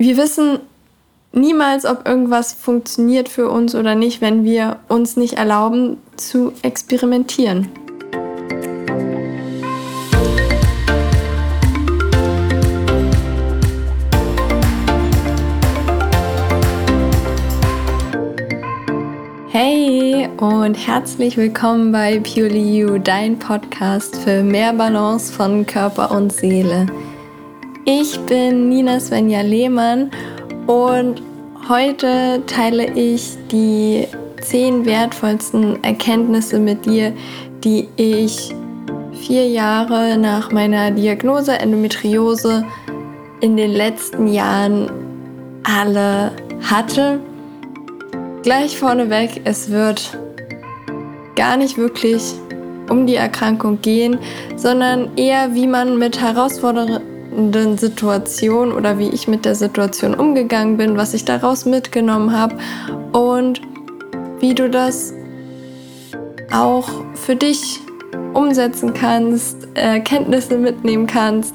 wir wissen niemals, ob irgendwas funktioniert für uns oder nicht, wenn wir uns nicht erlauben zu experimentieren. Hey und herzlich willkommen bei Purely You, dein Podcast für mehr Balance von Körper und Seele. Ich bin Nina Svenja Lehmann und heute teile ich die zehn wertvollsten Erkenntnisse mit dir, die ich vier Jahre nach meiner Diagnose Endometriose in den letzten Jahren alle hatte. Gleich vorneweg, es wird gar nicht wirklich um die Erkrankung gehen, sondern eher wie man mit Herausforderungen Situation oder wie ich mit der Situation umgegangen bin, was ich daraus mitgenommen habe und wie du das auch für dich umsetzen kannst, Erkenntnisse mitnehmen kannst.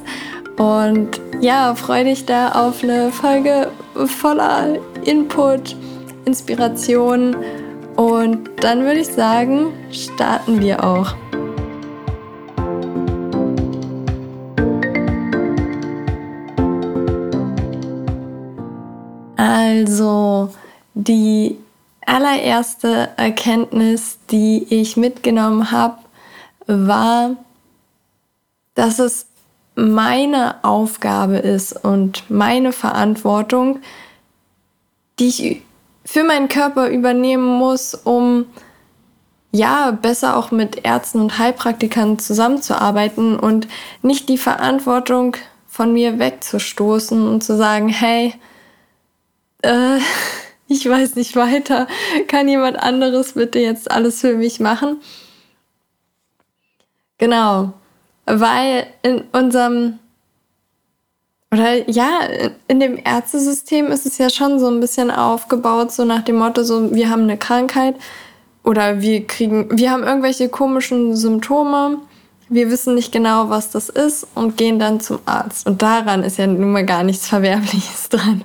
Und ja, freue dich da auf eine Folge voller Input, Inspiration. Und dann würde ich sagen, starten wir auch. Also die allererste Erkenntnis, die ich mitgenommen habe, war, dass es meine Aufgabe ist und meine Verantwortung, die ich für meinen Körper übernehmen muss, um ja besser auch mit Ärzten und Heilpraktikern zusammenzuarbeiten und nicht die Verantwortung von mir wegzustoßen und zu sagen, hey, äh, ich weiß nicht weiter, kann jemand anderes bitte jetzt alles für mich machen? Genau, weil in unserem oder ja, in dem Ärztesystem ist es ja schon so ein bisschen aufgebaut, so nach dem Motto, so wir haben eine Krankheit oder wir kriegen, wir haben irgendwelche komischen Symptome, wir wissen nicht genau, was das ist und gehen dann zum Arzt. Und daran ist ja nun mal gar nichts Verwerfliches dran.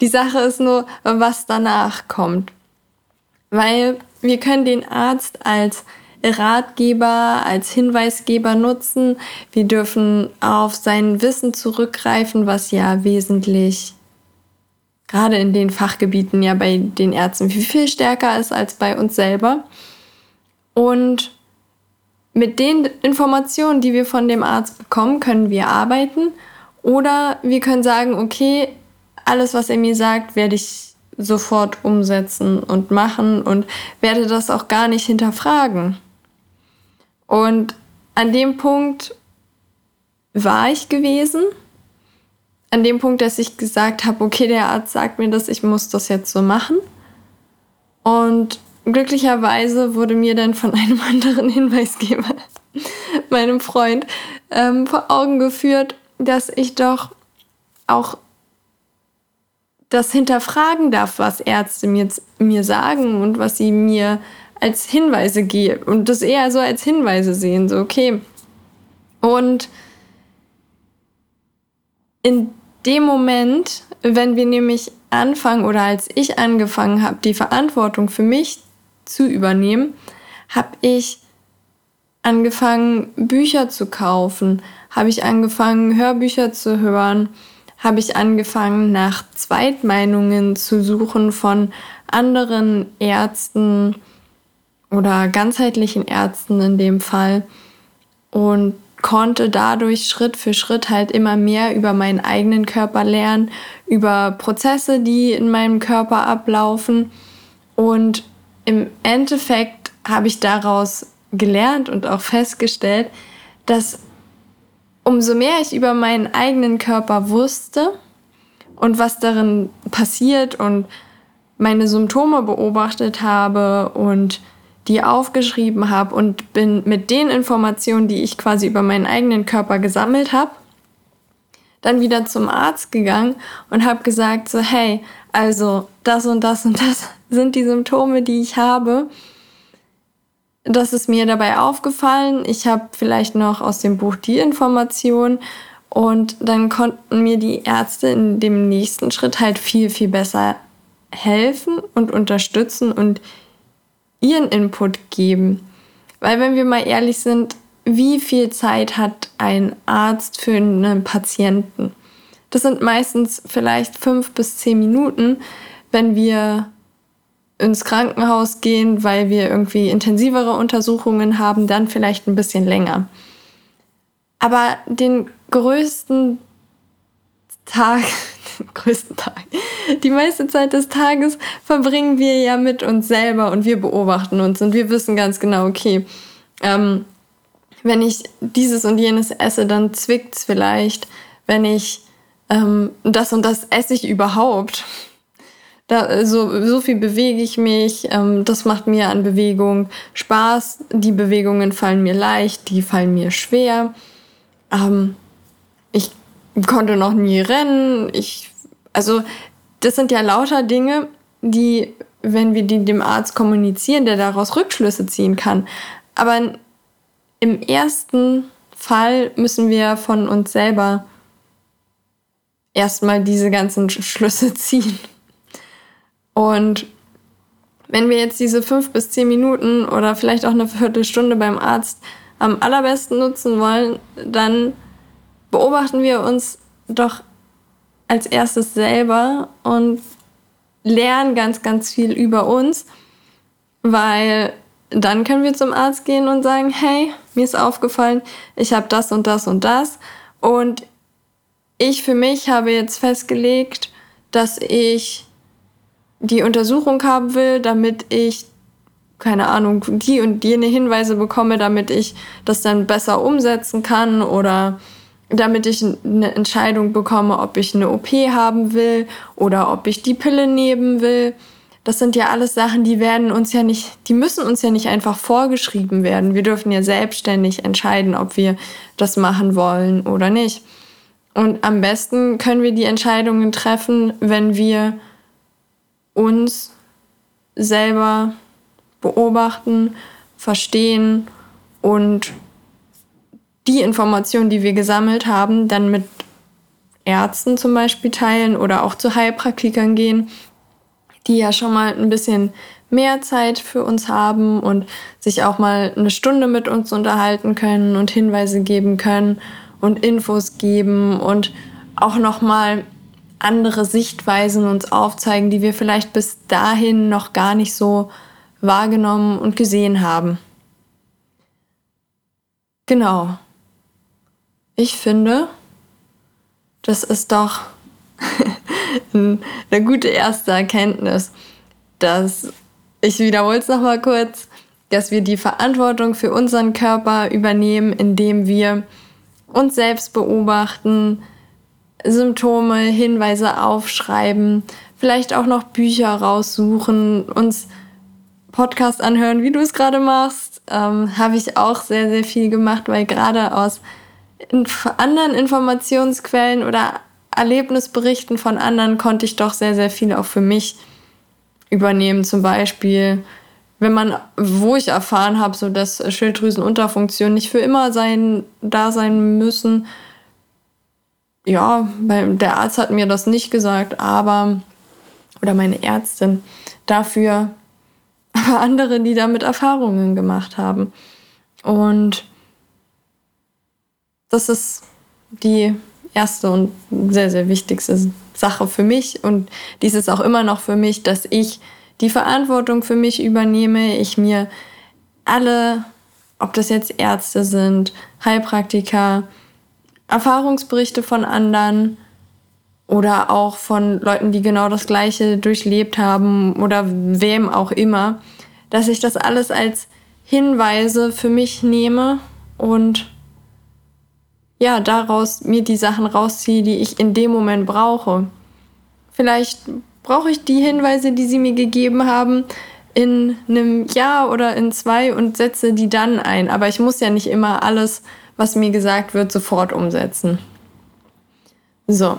Die Sache ist nur, was danach kommt. Weil wir können den Arzt als Ratgeber, als Hinweisgeber nutzen. Wir dürfen auf sein Wissen zurückgreifen, was ja wesentlich gerade in den Fachgebieten ja bei den Ärzten viel, viel stärker ist als bei uns selber. Und mit den Informationen, die wir von dem Arzt bekommen, können wir arbeiten. Oder wir können sagen, okay, alles, was er mir sagt, werde ich sofort umsetzen und machen und werde das auch gar nicht hinterfragen. Und an dem Punkt war ich gewesen. An dem Punkt, dass ich gesagt habe, okay, der Arzt sagt mir das, ich muss das jetzt so machen. Und glücklicherweise wurde mir dann von einem anderen Hinweisgeber, meinem Freund, ähm, vor Augen geführt, dass ich doch auch das hinterfragen darf, was Ärzte mir, mir sagen und was sie mir als Hinweise geben und das eher so als Hinweise sehen, so okay. Und in dem Moment, wenn wir nämlich anfangen oder als ich angefangen habe, die Verantwortung für mich zu übernehmen, habe ich angefangen, Bücher zu kaufen, habe ich angefangen, Hörbücher zu hören, habe ich angefangen, nach Zweitmeinungen zu suchen von anderen Ärzten oder ganzheitlichen Ärzten in dem Fall und konnte dadurch Schritt für Schritt halt immer mehr über meinen eigenen Körper lernen, über Prozesse, die in meinem Körper ablaufen. Und im Endeffekt habe ich daraus gelernt und auch festgestellt, dass umso mehr ich über meinen eigenen Körper wusste und was darin passiert und meine Symptome beobachtet habe und die aufgeschrieben habe und bin mit den Informationen, die ich quasi über meinen eigenen Körper gesammelt habe, dann wieder zum Arzt gegangen und habe gesagt, so hey, also das und das und das sind die Symptome, die ich habe das ist mir dabei aufgefallen. Ich habe vielleicht noch aus dem Buch die Information Und dann konnten mir die Ärzte in dem nächsten Schritt halt viel, viel besser helfen und unterstützen und ihren Input geben. Weil wenn wir mal ehrlich sind, wie viel Zeit hat ein Arzt für einen Patienten? Das sind meistens vielleicht fünf bis zehn Minuten, wenn wir ins Krankenhaus gehen, weil wir irgendwie intensivere Untersuchungen haben, dann vielleicht ein bisschen länger. Aber den größten Tag, den größten Tag, die meiste Zeit des Tages verbringen wir ja mit uns selber und wir beobachten uns und wir wissen ganz genau, okay, ähm, wenn ich dieses und jenes esse, dann zwickt's vielleicht. Wenn ich ähm, das und das esse ich überhaupt. Da, so, so viel bewege ich mich, ähm, das macht mir an Bewegung Spaß. Die Bewegungen fallen mir leicht, die fallen mir schwer. Ähm, ich konnte noch nie rennen. Ich, also, das sind ja lauter Dinge, die, wenn wir die dem Arzt kommunizieren, der daraus Rückschlüsse ziehen kann. Aber im ersten Fall müssen wir von uns selber erstmal diese ganzen Schlüsse ziehen. Und wenn wir jetzt diese fünf bis zehn Minuten oder vielleicht auch eine Viertelstunde beim Arzt am allerbesten nutzen wollen, dann beobachten wir uns doch als erstes selber und lernen ganz, ganz viel über uns, weil dann können wir zum Arzt gehen und sagen, hey, mir ist aufgefallen, ich habe das und das und das. Und ich für mich habe jetzt festgelegt, dass ich die Untersuchung haben will, damit ich, keine Ahnung, die und jene Hinweise bekomme, damit ich das dann besser umsetzen kann oder damit ich eine Entscheidung bekomme, ob ich eine OP haben will oder ob ich die Pille nehmen will. Das sind ja alles Sachen, die werden uns ja nicht, die müssen uns ja nicht einfach vorgeschrieben werden. Wir dürfen ja selbstständig entscheiden, ob wir das machen wollen oder nicht. Und am besten können wir die Entscheidungen treffen, wenn wir uns selber beobachten, verstehen und die Informationen, die wir gesammelt haben, dann mit Ärzten zum Beispiel teilen oder auch zu Heilpraktikern gehen, die ja schon mal ein bisschen mehr Zeit für uns haben und sich auch mal eine Stunde mit uns unterhalten können und Hinweise geben können und Infos geben und auch noch mal andere Sichtweisen uns aufzeigen, die wir vielleicht bis dahin noch gar nicht so wahrgenommen und gesehen haben. Genau. Ich finde, das ist doch eine gute erste Erkenntnis, dass ich wiederhole es noch mal kurz, dass wir die Verantwortung für unseren Körper übernehmen, indem wir uns selbst beobachten, Symptome, Hinweise aufschreiben, vielleicht auch noch Bücher raussuchen, uns Podcast anhören, wie du es gerade machst. Ähm, Habe ich auch sehr, sehr viel gemacht, weil gerade aus inf anderen Informationsquellen oder Erlebnisberichten von anderen konnte ich doch sehr, sehr viel auch für mich übernehmen. Zum Beispiel, wenn man, wo ich erfahren habe, so dass Schilddrüsenunterfunktionen nicht für immer sein, da sein müssen, ja, der Arzt hat mir das nicht gesagt, aber, oder meine Ärztin, dafür aber andere, die damit Erfahrungen gemacht haben. Und das ist die erste und sehr, sehr wichtigste Sache für mich. Und dies ist auch immer noch für mich, dass ich die Verantwortung für mich übernehme. Ich mir alle, ob das jetzt Ärzte sind, Heilpraktiker, Erfahrungsberichte von anderen oder auch von Leuten, die genau das Gleiche durchlebt haben oder wem auch immer, dass ich das alles als Hinweise für mich nehme und ja, daraus mir die Sachen rausziehe, die ich in dem Moment brauche. Vielleicht brauche ich die Hinweise, die sie mir gegeben haben, in einem Jahr oder in zwei und setze die dann ein. Aber ich muss ja nicht immer alles was mir gesagt wird, sofort umsetzen. So.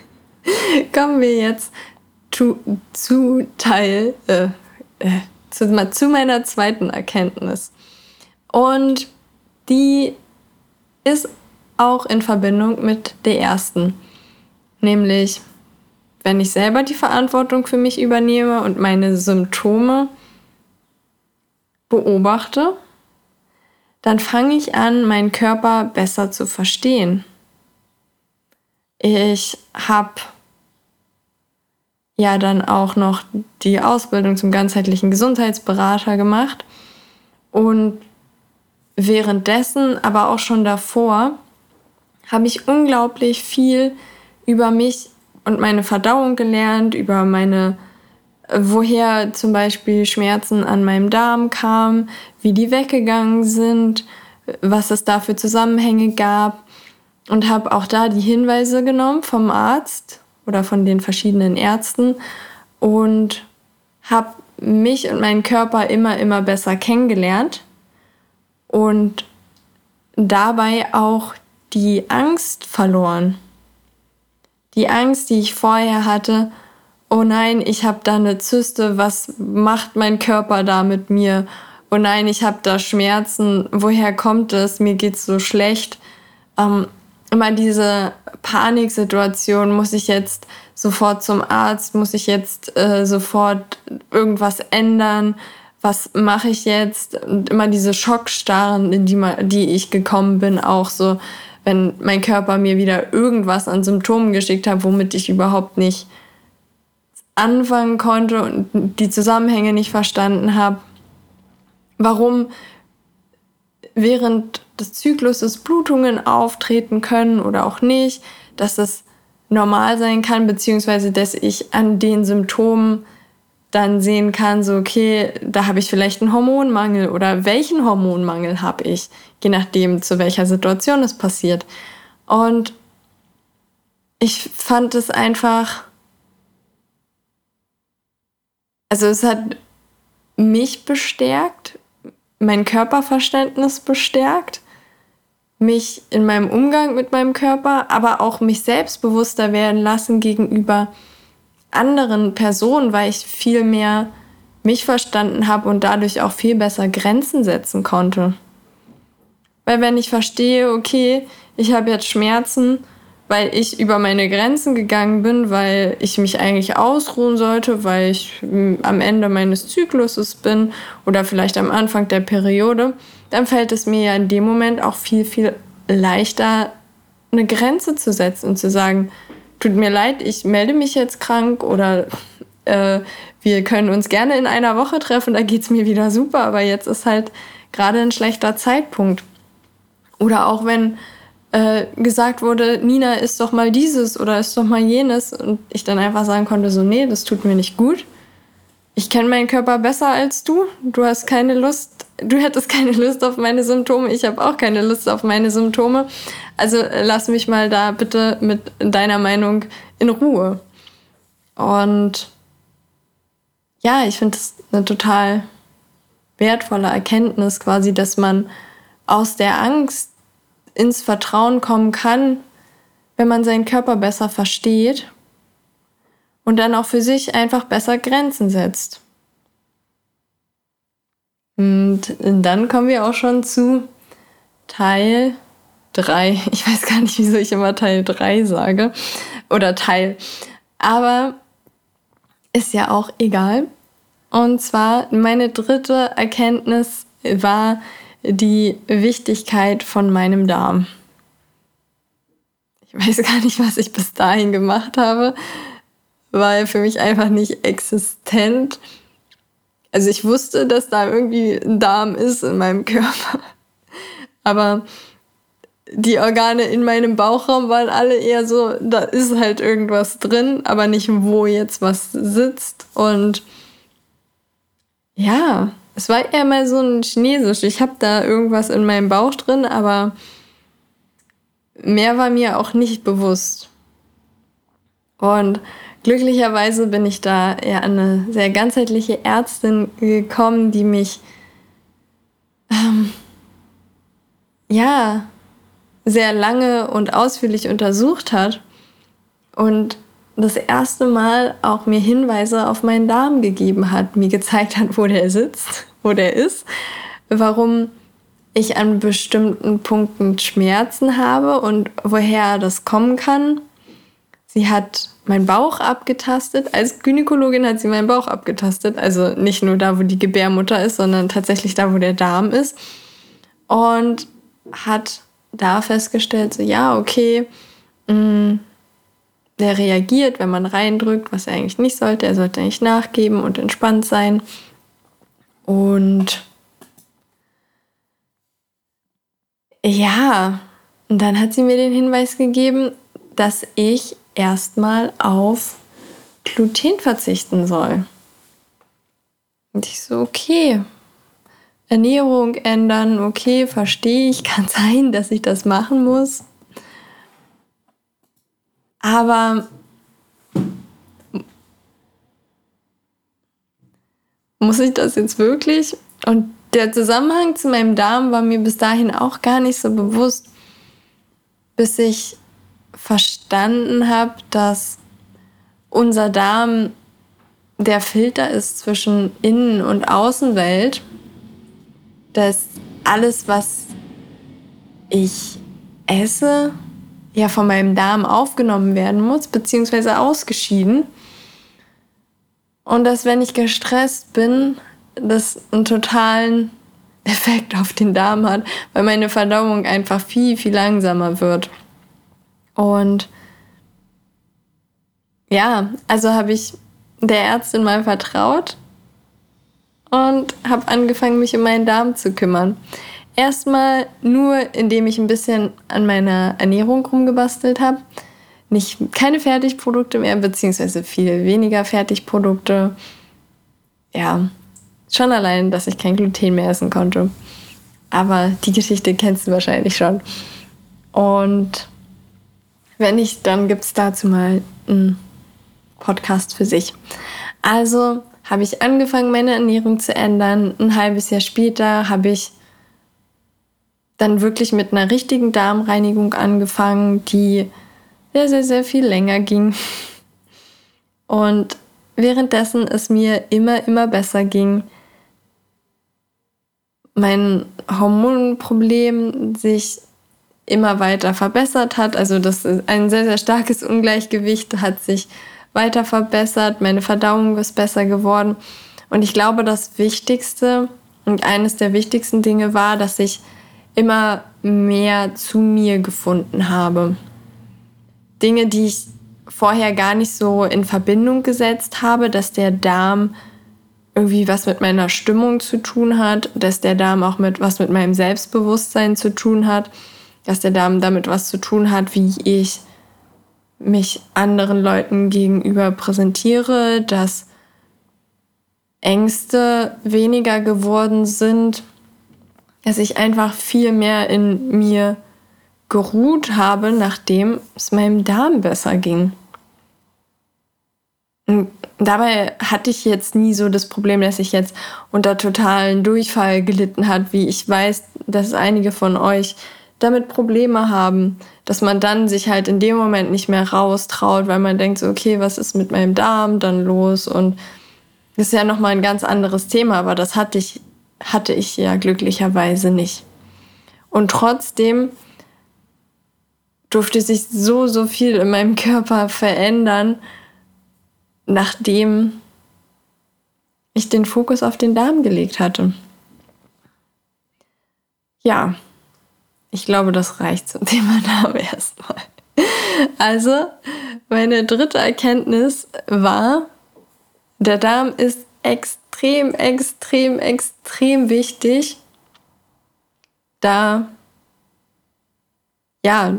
Kommen wir jetzt zu, zu Teil, äh, äh, zu, zu meiner zweiten Erkenntnis. Und die ist auch in Verbindung mit der ersten. Nämlich, wenn ich selber die Verantwortung für mich übernehme und meine Symptome beobachte, dann fange ich an, meinen Körper besser zu verstehen. Ich habe ja dann auch noch die Ausbildung zum ganzheitlichen Gesundheitsberater gemacht und währenddessen, aber auch schon davor, habe ich unglaublich viel über mich und meine Verdauung gelernt, über meine, woher zum Beispiel Schmerzen an meinem Darm kamen, wie die weggegangen sind, was es da für Zusammenhänge gab und habe auch da die Hinweise genommen vom Arzt oder von den verschiedenen Ärzten und habe mich und meinen Körper immer, immer besser kennengelernt und dabei auch die Angst verloren. Die Angst, die ich vorher hatte, oh nein, ich habe da eine Zyste, was macht mein Körper da mit mir? Oh nein, ich habe da Schmerzen, woher kommt es? Mir geht's so schlecht. Ähm, immer diese Paniksituation, muss ich jetzt sofort zum Arzt, muss ich jetzt äh, sofort irgendwas ändern, was mache ich jetzt? Und immer diese Schockstarren, in die, die ich gekommen bin, auch so, wenn mein Körper mir wieder irgendwas an Symptomen geschickt hat, womit ich überhaupt nicht anfangen konnte und die Zusammenhänge nicht verstanden habe. Warum während des Zykluses Blutungen auftreten können oder auch nicht, dass das normal sein kann, beziehungsweise dass ich an den Symptomen dann sehen kann, so okay, da habe ich vielleicht einen Hormonmangel oder welchen Hormonmangel habe ich, je nachdem, zu welcher Situation es passiert. Und ich fand es einfach, also es hat mich bestärkt, mein Körperverständnis bestärkt, mich in meinem Umgang mit meinem Körper, aber auch mich selbstbewusster werden lassen gegenüber anderen Personen, weil ich viel mehr mich verstanden habe und dadurch auch viel besser Grenzen setzen konnte. Weil wenn ich verstehe, okay, ich habe jetzt Schmerzen, weil ich über meine Grenzen gegangen bin, weil ich mich eigentlich ausruhen sollte, weil ich hm, am Ende meines Zykluses bin oder vielleicht am Anfang der Periode, dann fällt es mir ja in dem Moment auch viel, viel leichter, eine Grenze zu setzen und zu sagen, tut mir leid, ich melde mich jetzt krank oder äh, wir können uns gerne in einer Woche treffen, da geht es mir wieder super, aber jetzt ist halt gerade ein schlechter Zeitpunkt. Oder auch wenn äh, gesagt wurde, Nina ist doch mal dieses oder ist doch mal jenes und ich dann einfach sagen konnte, so nee, das tut mir nicht gut. Ich kenne meinen Körper besser als du. Du hast keine Lust, du hättest keine Lust auf meine Symptome. Ich habe auch keine Lust auf meine Symptome. Also äh, lass mich mal da bitte mit deiner Meinung in Ruhe. Und ja, ich finde es eine total wertvolle Erkenntnis quasi, dass man aus der Angst ins Vertrauen kommen kann, wenn man seinen Körper besser versteht und dann auch für sich einfach besser Grenzen setzt. Und dann kommen wir auch schon zu Teil 3. Ich weiß gar nicht, wieso ich immer Teil 3 sage. Oder Teil. Aber ist ja auch egal. Und zwar meine dritte Erkenntnis war, die Wichtigkeit von meinem Darm. Ich weiß gar nicht, was ich bis dahin gemacht habe, weil für mich einfach nicht existent. Also ich wusste, dass da irgendwie ein Darm ist in meinem Körper. Aber die Organe in meinem Bauchraum waren alle eher so, da ist halt irgendwas drin, aber nicht wo jetzt was sitzt. Und ja, es war eher mal so ein Chinesisch. Ich habe da irgendwas in meinem Bauch drin, aber mehr war mir auch nicht bewusst. Und glücklicherweise bin ich da eher an eine sehr ganzheitliche Ärztin gekommen, die mich ähm, ja sehr lange und ausführlich untersucht hat und das erste Mal auch mir Hinweise auf meinen Darm gegeben hat, mir gezeigt hat, wo der sitzt, wo der ist, warum ich an bestimmten Punkten Schmerzen habe und woher das kommen kann. Sie hat meinen Bauch abgetastet. Als Gynäkologin hat sie meinen Bauch abgetastet. Also nicht nur da, wo die Gebärmutter ist, sondern tatsächlich da, wo der Darm ist. Und hat da festgestellt, so ja, okay, mh, mm, der reagiert, wenn man reindrückt, was er eigentlich nicht sollte. Er sollte eigentlich nachgeben und entspannt sein. Und ja, und dann hat sie mir den Hinweis gegeben, dass ich erstmal auf Gluten verzichten soll. Und ich so, okay, Ernährung ändern, okay, verstehe ich, kann sein, dass ich das machen muss. Aber muss ich das jetzt wirklich? Und der Zusammenhang zu meinem Darm war mir bis dahin auch gar nicht so bewusst, bis ich verstanden habe, dass unser Darm der Filter ist zwischen Innen- und Außenwelt, dass alles, was ich esse, ja von meinem Darm aufgenommen werden muss, beziehungsweise ausgeschieden. Und dass wenn ich gestresst bin, das einen totalen Effekt auf den Darm hat, weil meine Verdauung einfach viel, viel langsamer wird. Und ja, also habe ich der Ärztin mal vertraut und habe angefangen, mich um meinen Darm zu kümmern. Erstmal nur, indem ich ein bisschen an meiner Ernährung rumgebastelt habe. Nicht keine Fertigprodukte mehr, beziehungsweise viel weniger Fertigprodukte. Ja, schon allein, dass ich kein Gluten mehr essen konnte. Aber die Geschichte kennst du wahrscheinlich schon. Und wenn nicht, dann gibt es dazu mal einen Podcast für sich. Also habe ich angefangen, meine Ernährung zu ändern. Ein halbes Jahr später habe ich dann wirklich mit einer richtigen Darmreinigung angefangen, die sehr, sehr, sehr viel länger ging. Und währenddessen es mir immer, immer besser ging, mein Hormonproblem sich immer weiter verbessert hat. Also das ist ein sehr, sehr starkes Ungleichgewicht hat sich weiter verbessert. Meine Verdauung ist besser geworden. Und ich glaube, das Wichtigste und eines der wichtigsten Dinge war, dass ich immer mehr zu mir gefunden habe. Dinge, die ich vorher gar nicht so in Verbindung gesetzt habe, dass der Darm irgendwie was mit meiner Stimmung zu tun hat, dass der Darm auch mit was mit meinem Selbstbewusstsein zu tun hat dass der Darm damit was zu tun hat, wie ich mich anderen Leuten gegenüber präsentiere, dass Ängste weniger geworden sind, dass ich einfach viel mehr in mir geruht habe, nachdem es meinem Darm besser ging. Und dabei hatte ich jetzt nie so das Problem, dass ich jetzt unter totalen Durchfall gelitten hat, wie ich weiß, dass einige von euch damit Probleme haben, dass man dann sich halt in dem Moment nicht mehr raustraut, weil man denkt so, okay, was ist mit meinem Darm dann los? Und das ist ja nochmal ein ganz anderes Thema, aber das hatte ich, hatte ich ja glücklicherweise nicht. Und trotzdem durfte sich so, so viel in meinem Körper verändern, nachdem ich den Fokus auf den Darm gelegt hatte. Ja, ich glaube, das reicht zum Thema Name erstmal. Also, meine dritte Erkenntnis war, der Darm ist extrem, extrem, extrem wichtig, da, ja,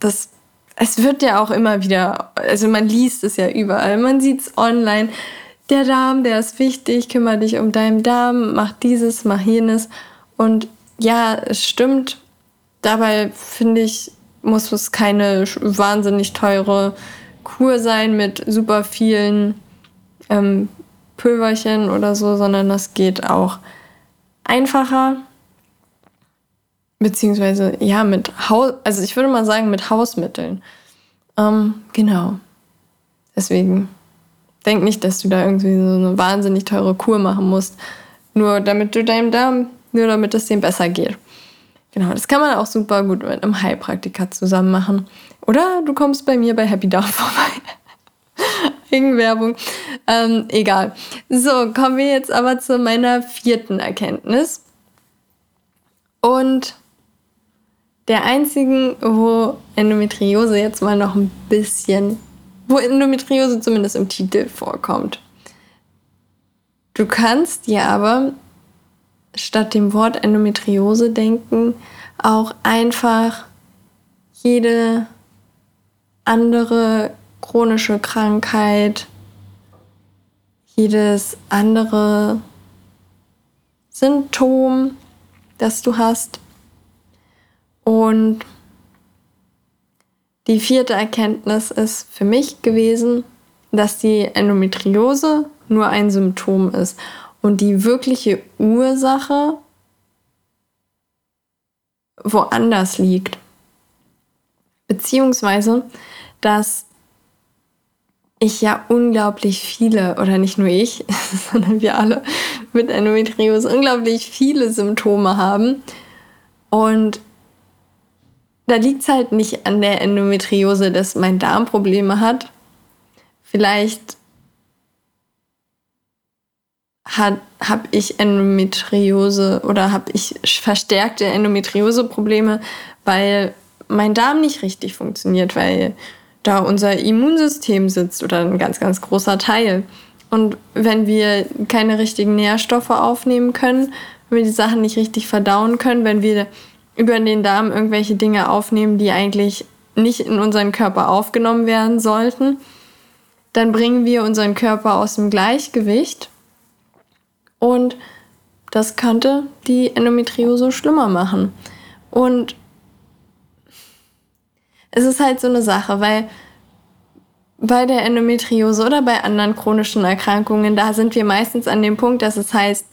das, es wird ja auch immer wieder, also man liest es ja überall, man sieht es online. Der Darm, der ist wichtig, kümmere dich um deinen Darm, mach dieses, mach jenes. Und ja, es stimmt, Dabei finde ich, muss es keine wahnsinnig teure Kur sein mit super vielen ähm, Pülverchen oder so, sondern das geht auch einfacher. Beziehungsweise, ja, mit Haus, also ich würde mal sagen, mit Hausmitteln. Ähm, genau. Deswegen denk nicht, dass du da irgendwie so eine wahnsinnig teure Kur machen musst. Nur damit du deinem Darm, nur damit es dem besser geht. Genau, das kann man auch super gut mit einem Heilpraktiker zusammen machen. Oder du kommst bei mir bei Happy Down vorbei. Eigenwerbung. Ähm, egal. So, kommen wir jetzt aber zu meiner vierten Erkenntnis. Und der einzigen, wo Endometriose jetzt mal noch ein bisschen, wo Endometriose zumindest im Titel vorkommt. Du kannst dir aber statt dem Wort Endometriose denken auch einfach jede andere chronische Krankheit, jedes andere Symptom, das du hast. Und die vierte Erkenntnis ist für mich gewesen, dass die Endometriose nur ein Symptom ist und die wirkliche Ursache woanders liegt. Beziehungsweise, dass ich ja unglaublich viele, oder nicht nur ich, sondern wir alle mit Endometriose unglaublich viele Symptome haben. Und da liegt es halt nicht an der Endometriose, dass mein Darm Probleme hat. Vielleicht habe ich Endometriose oder habe ich verstärkte Endometriose-Probleme, weil mein Darm nicht richtig funktioniert, weil da unser Immunsystem sitzt oder ein ganz, ganz großer Teil. Und wenn wir keine richtigen Nährstoffe aufnehmen können, wenn wir die Sachen nicht richtig verdauen können, wenn wir über den Darm irgendwelche Dinge aufnehmen, die eigentlich nicht in unseren Körper aufgenommen werden sollten, dann bringen wir unseren Körper aus dem Gleichgewicht und das könnte die Endometriose schlimmer machen. Und es ist halt so eine Sache, weil bei der Endometriose oder bei anderen chronischen Erkrankungen, da sind wir meistens an dem Punkt, dass es heißt,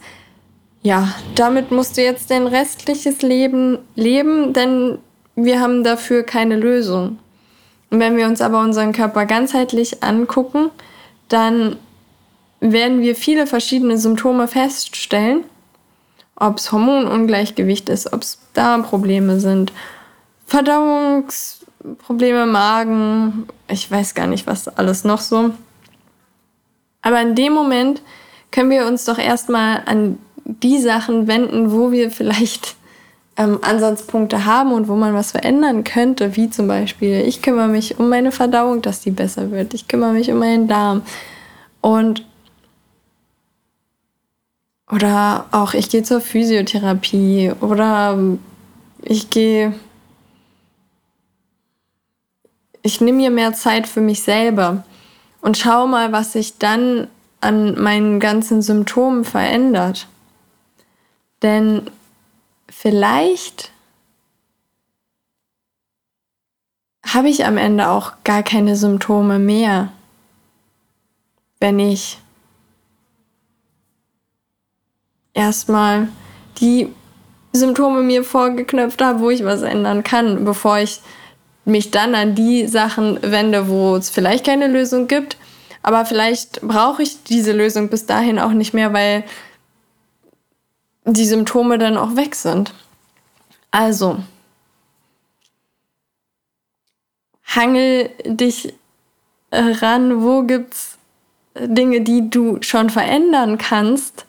ja, damit musst du jetzt dein restliches Leben leben, denn wir haben dafür keine Lösung. Und wenn wir uns aber unseren Körper ganzheitlich angucken, dann werden wir viele verschiedene Symptome feststellen, ob es Hormonungleichgewicht ist, ob es Darmprobleme sind, Verdauungsprobleme, Magen, ich weiß gar nicht, was alles noch so. Aber in dem Moment können wir uns doch erstmal an die Sachen wenden, wo wir vielleicht ähm, Ansatzpunkte haben und wo man was verändern könnte, wie zum Beispiel, ich kümmere mich um meine Verdauung, dass die besser wird, ich kümmere mich um meinen Darm. Und oder auch ich gehe zur Physiotherapie oder ich gehe, ich nehme mir mehr Zeit für mich selber und schau mal, was sich dann an meinen ganzen Symptomen verändert. Denn vielleicht habe ich am Ende auch gar keine Symptome mehr, wenn ich erstmal die Symptome mir vorgeknöpft habe, wo ich was ändern kann, bevor ich mich dann an die Sachen wende, wo es vielleicht keine Lösung gibt. Aber vielleicht brauche ich diese Lösung bis dahin auch nicht mehr, weil die Symptome dann auch weg sind. Also, hangel dich ran, wo gibt's Dinge, die du schon verändern kannst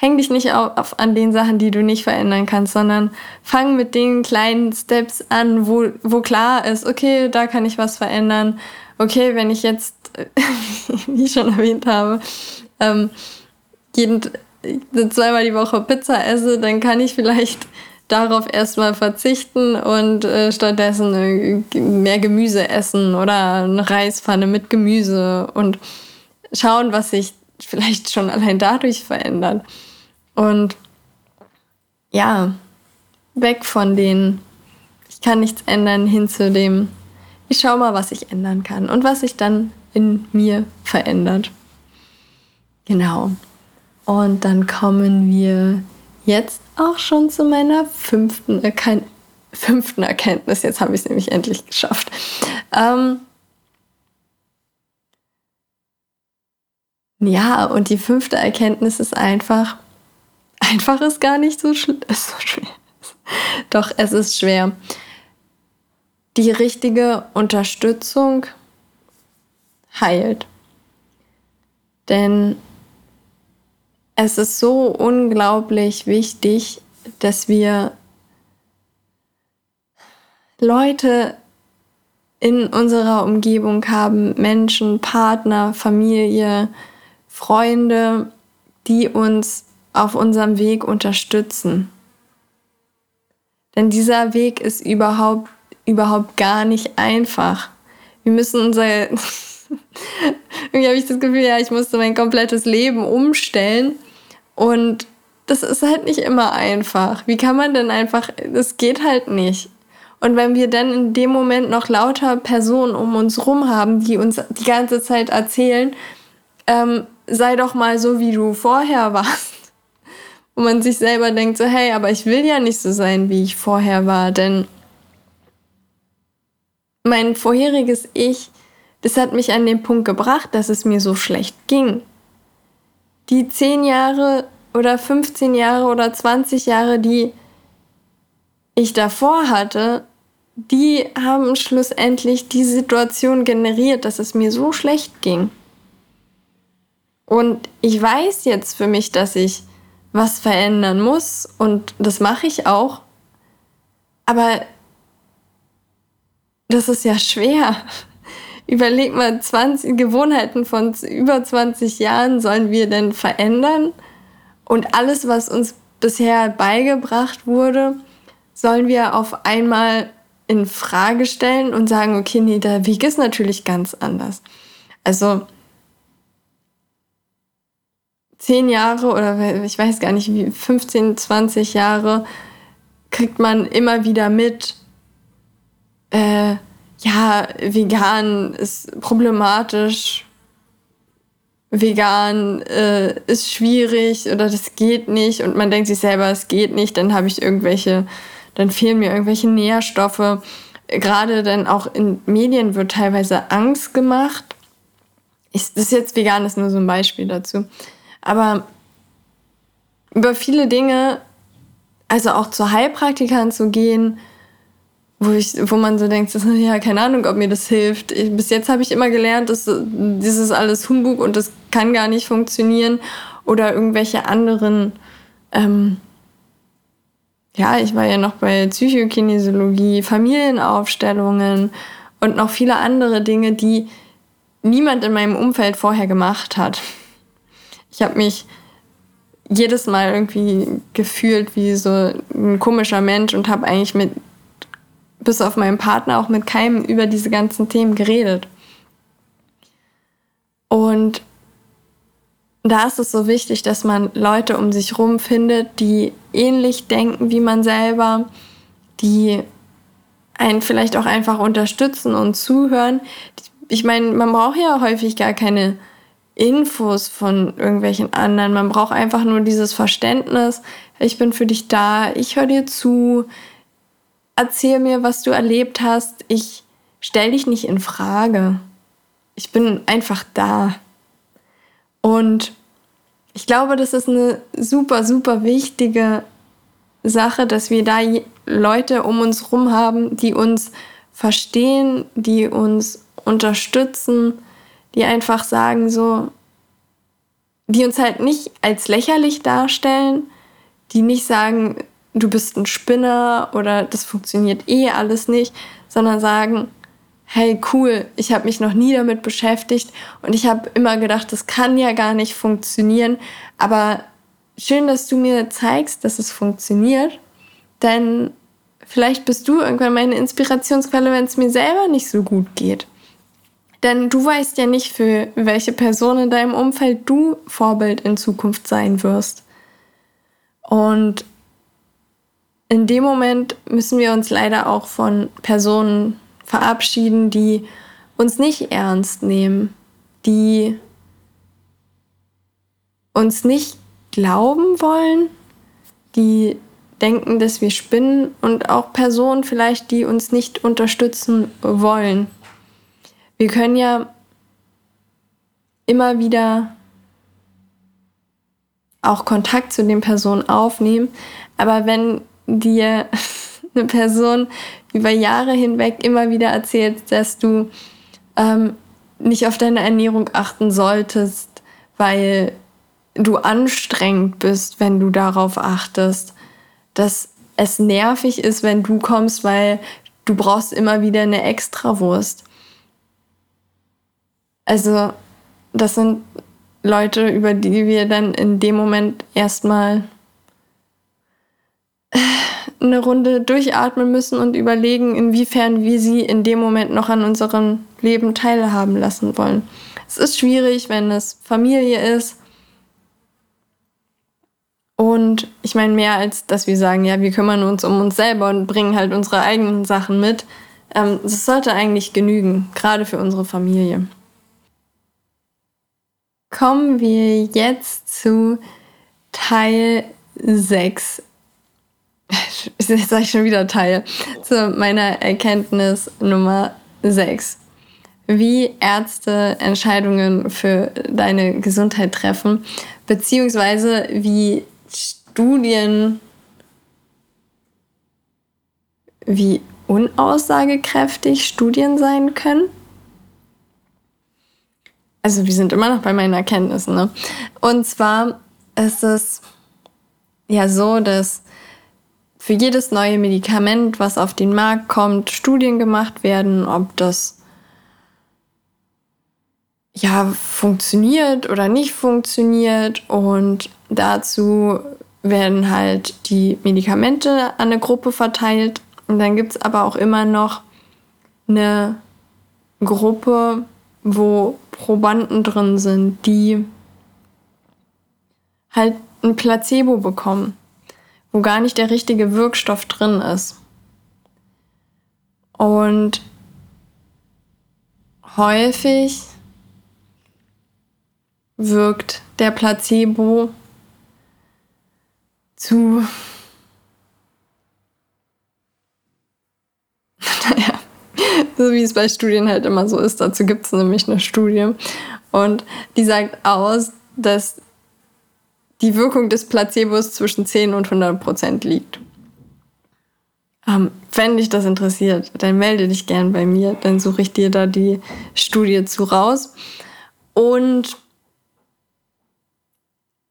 häng dich nicht auf, auf, an den Sachen, die du nicht verändern kannst, sondern fang mit den kleinen Steps an, wo, wo klar ist, okay, da kann ich was verändern. Okay, wenn ich jetzt, wie ich schon erwähnt habe, ähm, jeden, zweimal die Woche Pizza esse, dann kann ich vielleicht darauf erstmal verzichten und äh, stattdessen äh, mehr Gemüse essen oder eine Reispfanne mit Gemüse und schauen, was sich vielleicht schon allein dadurch verändert. Und ja, weg von den, ich kann nichts ändern, hin zu dem, ich schau mal, was ich ändern kann und was sich dann in mir verändert. Genau. Und dann kommen wir jetzt auch schon zu meiner fünften, Erken fünften Erkenntnis. Jetzt habe ich es nämlich endlich geschafft. Ähm ja, und die fünfte Erkenntnis ist einfach, einfach ist gar nicht so, schl so schwer. Doch es ist schwer. Die richtige Unterstützung heilt. Denn es ist so unglaublich wichtig, dass wir Leute in unserer Umgebung haben, Menschen, Partner, Familie, Freunde, die uns auf unserem Weg unterstützen. Denn dieser Weg ist überhaupt, überhaupt gar nicht einfach. Wir müssen unser, irgendwie habe ich das Gefühl, ja, ich musste mein komplettes Leben umstellen und das ist halt nicht immer einfach. Wie kann man denn einfach, das geht halt nicht. Und wenn wir dann in dem Moment noch lauter Personen um uns rum haben, die uns die ganze Zeit erzählen, ähm, sei doch mal so, wie du vorher warst. Wo man sich selber denkt, so, hey, aber ich will ja nicht so sein, wie ich vorher war, denn mein vorheriges Ich, das hat mich an den Punkt gebracht, dass es mir so schlecht ging. Die zehn Jahre oder 15 Jahre oder 20 Jahre, die ich davor hatte, die haben schlussendlich die Situation generiert, dass es mir so schlecht ging. Und ich weiß jetzt für mich, dass ich was verändern muss und das mache ich auch. Aber das ist ja schwer. Überleg mal, 20 Gewohnheiten von über 20 Jahren sollen wir denn verändern? Und alles, was uns bisher beigebracht wurde, sollen wir auf einmal in Frage stellen und sagen, okay, nee, der Weg ist natürlich ganz anders. Also zehn Jahre oder ich weiß gar nicht wie, 15, 20 Jahre kriegt man immer wieder mit, äh, ja, vegan ist problematisch, vegan äh, ist schwierig oder das geht nicht und man denkt sich selber, es geht nicht, dann habe ich irgendwelche, dann fehlen mir irgendwelche Nährstoffe. Gerade dann auch in Medien wird teilweise Angst gemacht. Ich, das ist jetzt vegan, ist nur so ein Beispiel dazu. Aber über viele Dinge, also auch zu Heilpraktikern zu gehen, wo, ich, wo man so denkt, das, ja, keine Ahnung, ob mir das hilft. Ich, bis jetzt habe ich immer gelernt, dass das ist alles Humbug und das kann gar nicht funktionieren. Oder irgendwelche anderen, ähm, ja, ich war ja noch bei Psychokinesiologie, Familienaufstellungen und noch viele andere Dinge, die niemand in meinem Umfeld vorher gemacht hat. Ich habe mich jedes Mal irgendwie gefühlt wie so ein komischer Mensch und habe eigentlich mit bis auf meinen Partner auch mit keinem über diese ganzen Themen geredet. Und da ist es so wichtig, dass man Leute um sich rum findet, die ähnlich denken wie man selber, die einen vielleicht auch einfach unterstützen und zuhören. Ich meine, man braucht ja häufig gar keine Infos von irgendwelchen anderen. Man braucht einfach nur dieses Verständnis. Ich bin für dich da, ich höre dir zu, erzähl mir, was du erlebt hast. Ich stelle dich nicht in Frage. Ich bin einfach da. Und ich glaube, das ist eine super, super wichtige Sache, dass wir da Leute um uns herum haben, die uns verstehen, die uns unterstützen, die einfach sagen so, die uns halt nicht als lächerlich darstellen, die nicht sagen, du bist ein Spinner oder das funktioniert eh alles nicht, sondern sagen, hey cool, ich habe mich noch nie damit beschäftigt und ich habe immer gedacht, das kann ja gar nicht funktionieren, aber schön, dass du mir zeigst, dass es funktioniert, denn vielleicht bist du irgendwann meine Inspirationsquelle, wenn es mir selber nicht so gut geht. Denn du weißt ja nicht, für welche Person in deinem Umfeld du Vorbild in Zukunft sein wirst. Und in dem Moment müssen wir uns leider auch von Personen verabschieden, die uns nicht ernst nehmen, die uns nicht glauben wollen, die denken, dass wir spinnen und auch Personen vielleicht, die uns nicht unterstützen wollen. Wir können ja immer wieder auch Kontakt zu den Personen aufnehmen, aber wenn dir eine Person über Jahre hinweg immer wieder erzählt, dass du ähm, nicht auf deine Ernährung achten solltest, weil du anstrengend bist, wenn du darauf achtest, dass es nervig ist, wenn du kommst, weil du brauchst immer wieder eine Extrawurst. Also das sind Leute, über die wir dann in dem Moment erstmal eine Runde durchatmen müssen und überlegen, inwiefern wir sie in dem Moment noch an unserem Leben teilhaben lassen wollen. Es ist schwierig, wenn es Familie ist. Und ich meine, mehr als dass wir sagen, ja, wir kümmern uns um uns selber und bringen halt unsere eigenen Sachen mit. Ähm, das sollte eigentlich genügen, gerade für unsere Familie. Kommen wir jetzt zu Teil 6 jetzt sage ich schon wieder Teil, zu meiner Erkenntnis Nummer 6. Wie Ärzte Entscheidungen für deine Gesundheit treffen, beziehungsweise wie Studien, wie unaussagekräftig Studien sein können. Also wir sind immer noch bei meinen Erkenntnissen. Ne? Und zwar ist es ja so, dass für jedes neue Medikament, was auf den Markt kommt, Studien gemacht werden, ob das ja funktioniert oder nicht funktioniert und dazu werden halt die Medikamente an eine Gruppe verteilt und dann gibt es aber auch immer noch eine Gruppe, wo Probanden drin sind, die halt ein Placebo bekommen wo gar nicht der richtige Wirkstoff drin ist. Und häufig wirkt der Placebo zu, naja, so wie es bei Studien halt immer so ist. Dazu gibt es nämlich eine Studie und die sagt aus, dass die Wirkung des Placebos zwischen 10 und 100 Prozent liegt. Ähm, wenn dich das interessiert, dann melde dich gern bei mir, dann suche ich dir da die Studie zu raus. Und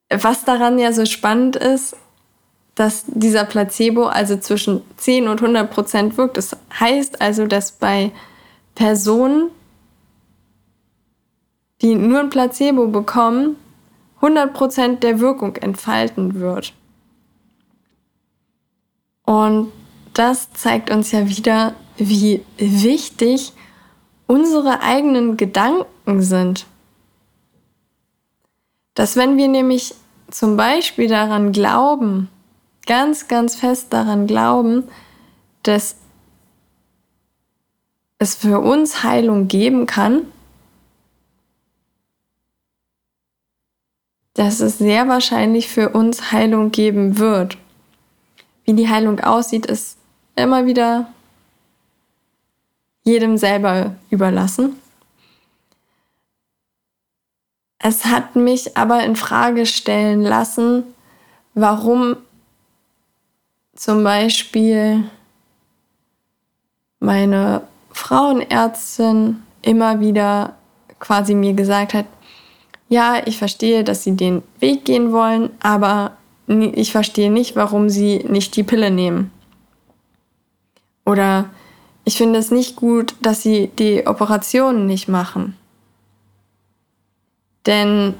was daran ja so spannend ist, dass dieser Placebo also zwischen 10 und 100 Prozent wirkt. Das heißt also, dass bei Personen, die nur ein Placebo bekommen, 100% der Wirkung entfalten wird. Und das zeigt uns ja wieder, wie wichtig unsere eigenen Gedanken sind. Dass wenn wir nämlich zum Beispiel daran glauben, ganz, ganz fest daran glauben, dass es für uns Heilung geben kann, dass es sehr wahrscheinlich für uns Heilung geben wird. Wie die Heilung aussieht, ist immer wieder jedem selber überlassen. Es hat mich aber in Frage stellen lassen, warum zum Beispiel meine Frauenärztin immer wieder quasi mir gesagt hat, ja, ich verstehe, dass sie den Weg gehen wollen, aber ich verstehe nicht, warum sie nicht die Pille nehmen. Oder ich finde es nicht gut, dass sie die Operationen nicht machen. Denn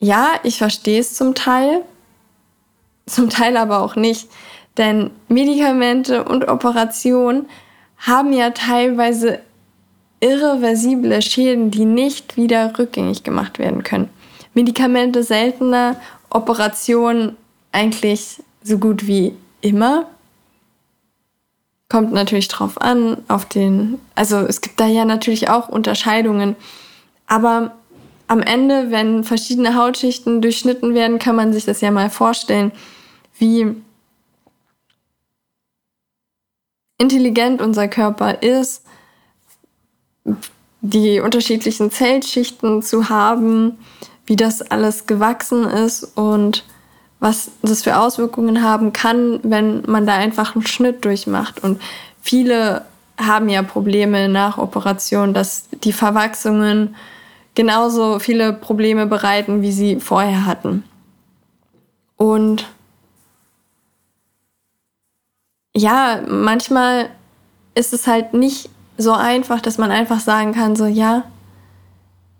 ja, ich verstehe es zum Teil, zum Teil aber auch nicht. Denn Medikamente und Operationen haben ja teilweise irreversible Schäden, die nicht wieder rückgängig gemacht werden können. Medikamente seltener, Operationen eigentlich so gut wie immer. Kommt natürlich drauf an, auf den, also es gibt da ja natürlich auch Unterscheidungen. Aber am Ende, wenn verschiedene Hautschichten durchschnitten werden, kann man sich das ja mal vorstellen, wie intelligent unser Körper ist die unterschiedlichen Zellschichten zu haben, wie das alles gewachsen ist und was das für Auswirkungen haben kann, wenn man da einfach einen Schnitt durchmacht. Und viele haben ja Probleme nach Operation, dass die Verwachsungen genauso viele Probleme bereiten, wie sie vorher hatten. Und ja, manchmal ist es halt nicht so einfach, dass man einfach sagen kann, so ja,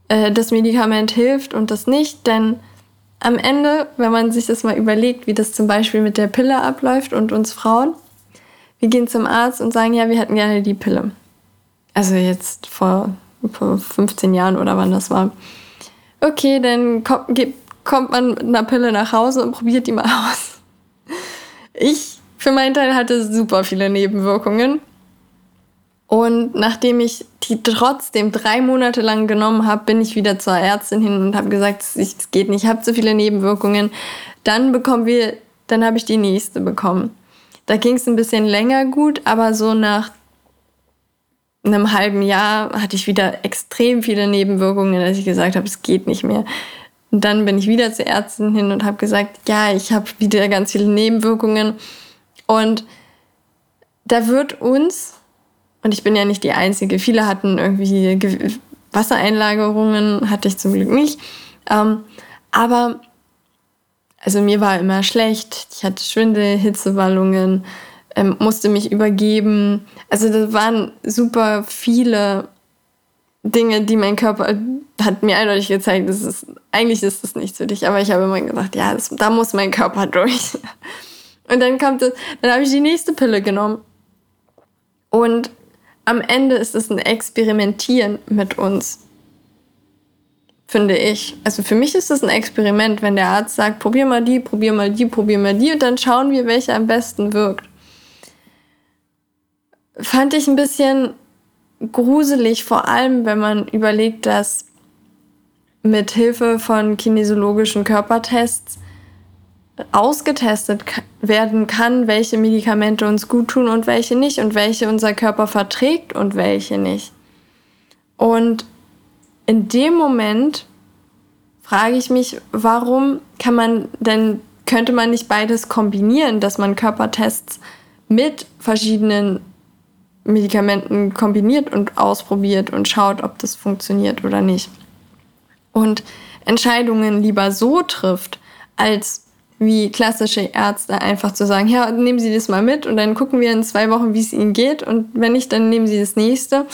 äh, das Medikament hilft und das nicht, denn am Ende, wenn man sich das mal überlegt, wie das zum Beispiel mit der Pille abläuft und uns Frauen, wir gehen zum Arzt und sagen, ja, wir hätten gerne die Pille. Also jetzt vor, vor 15 Jahren oder wann das war. Okay, dann kommt, kommt man mit einer Pille nach Hause und probiert die mal aus. Ich für meinen Teil hatte super viele Nebenwirkungen. Und nachdem ich die trotzdem drei Monate lang genommen habe, bin ich wieder zur Ärztin hin und habe gesagt, es geht nicht, ich habe zu viele Nebenwirkungen. Dann bekommen wir, dann habe ich die nächste bekommen. Da ging es ein bisschen länger gut, aber so nach einem halben Jahr hatte ich wieder extrem viele Nebenwirkungen, dass ich gesagt habe, es geht nicht mehr. Und dann bin ich wieder zur Ärztin hin und habe gesagt, ja, ich habe wieder ganz viele Nebenwirkungen. Und da wird uns, und ich bin ja nicht die Einzige, viele hatten irgendwie Wassereinlagerungen, hatte ich zum Glück nicht. Ähm, aber also mir war immer schlecht, ich hatte Schwindel, Hitzewallungen, ähm, musste mich übergeben. Also das waren super viele Dinge, die mein Körper hat mir eindeutig gezeigt, das ist, eigentlich ist das nichts für dich. Aber ich habe immer gesagt, ja, das, da muss mein Körper durch. Und dann kommt es, dann habe ich die nächste Pille genommen. Und am Ende ist es ein Experimentieren mit uns. Finde ich. Also für mich ist es ein Experiment, wenn der Arzt sagt, probier mal die, probier mal die, probier mal die und dann schauen wir, welche am besten wirkt. Fand ich ein bisschen gruselig, vor allem wenn man überlegt, dass mit Hilfe von kinesiologischen Körpertests ausgetestet werden kann, welche Medikamente uns gut tun und welche nicht und welche unser Körper verträgt und welche nicht. Und in dem Moment frage ich mich, warum kann man denn, könnte man nicht beides kombinieren, dass man Körpertests mit verschiedenen Medikamenten kombiniert und ausprobiert und schaut, ob das funktioniert oder nicht. Und Entscheidungen lieber so trifft, als wie klassische Ärzte einfach zu sagen, ja, nehmen Sie das mal mit und dann gucken wir in zwei Wochen, wie es Ihnen geht und wenn nicht, dann nehmen Sie das nächste.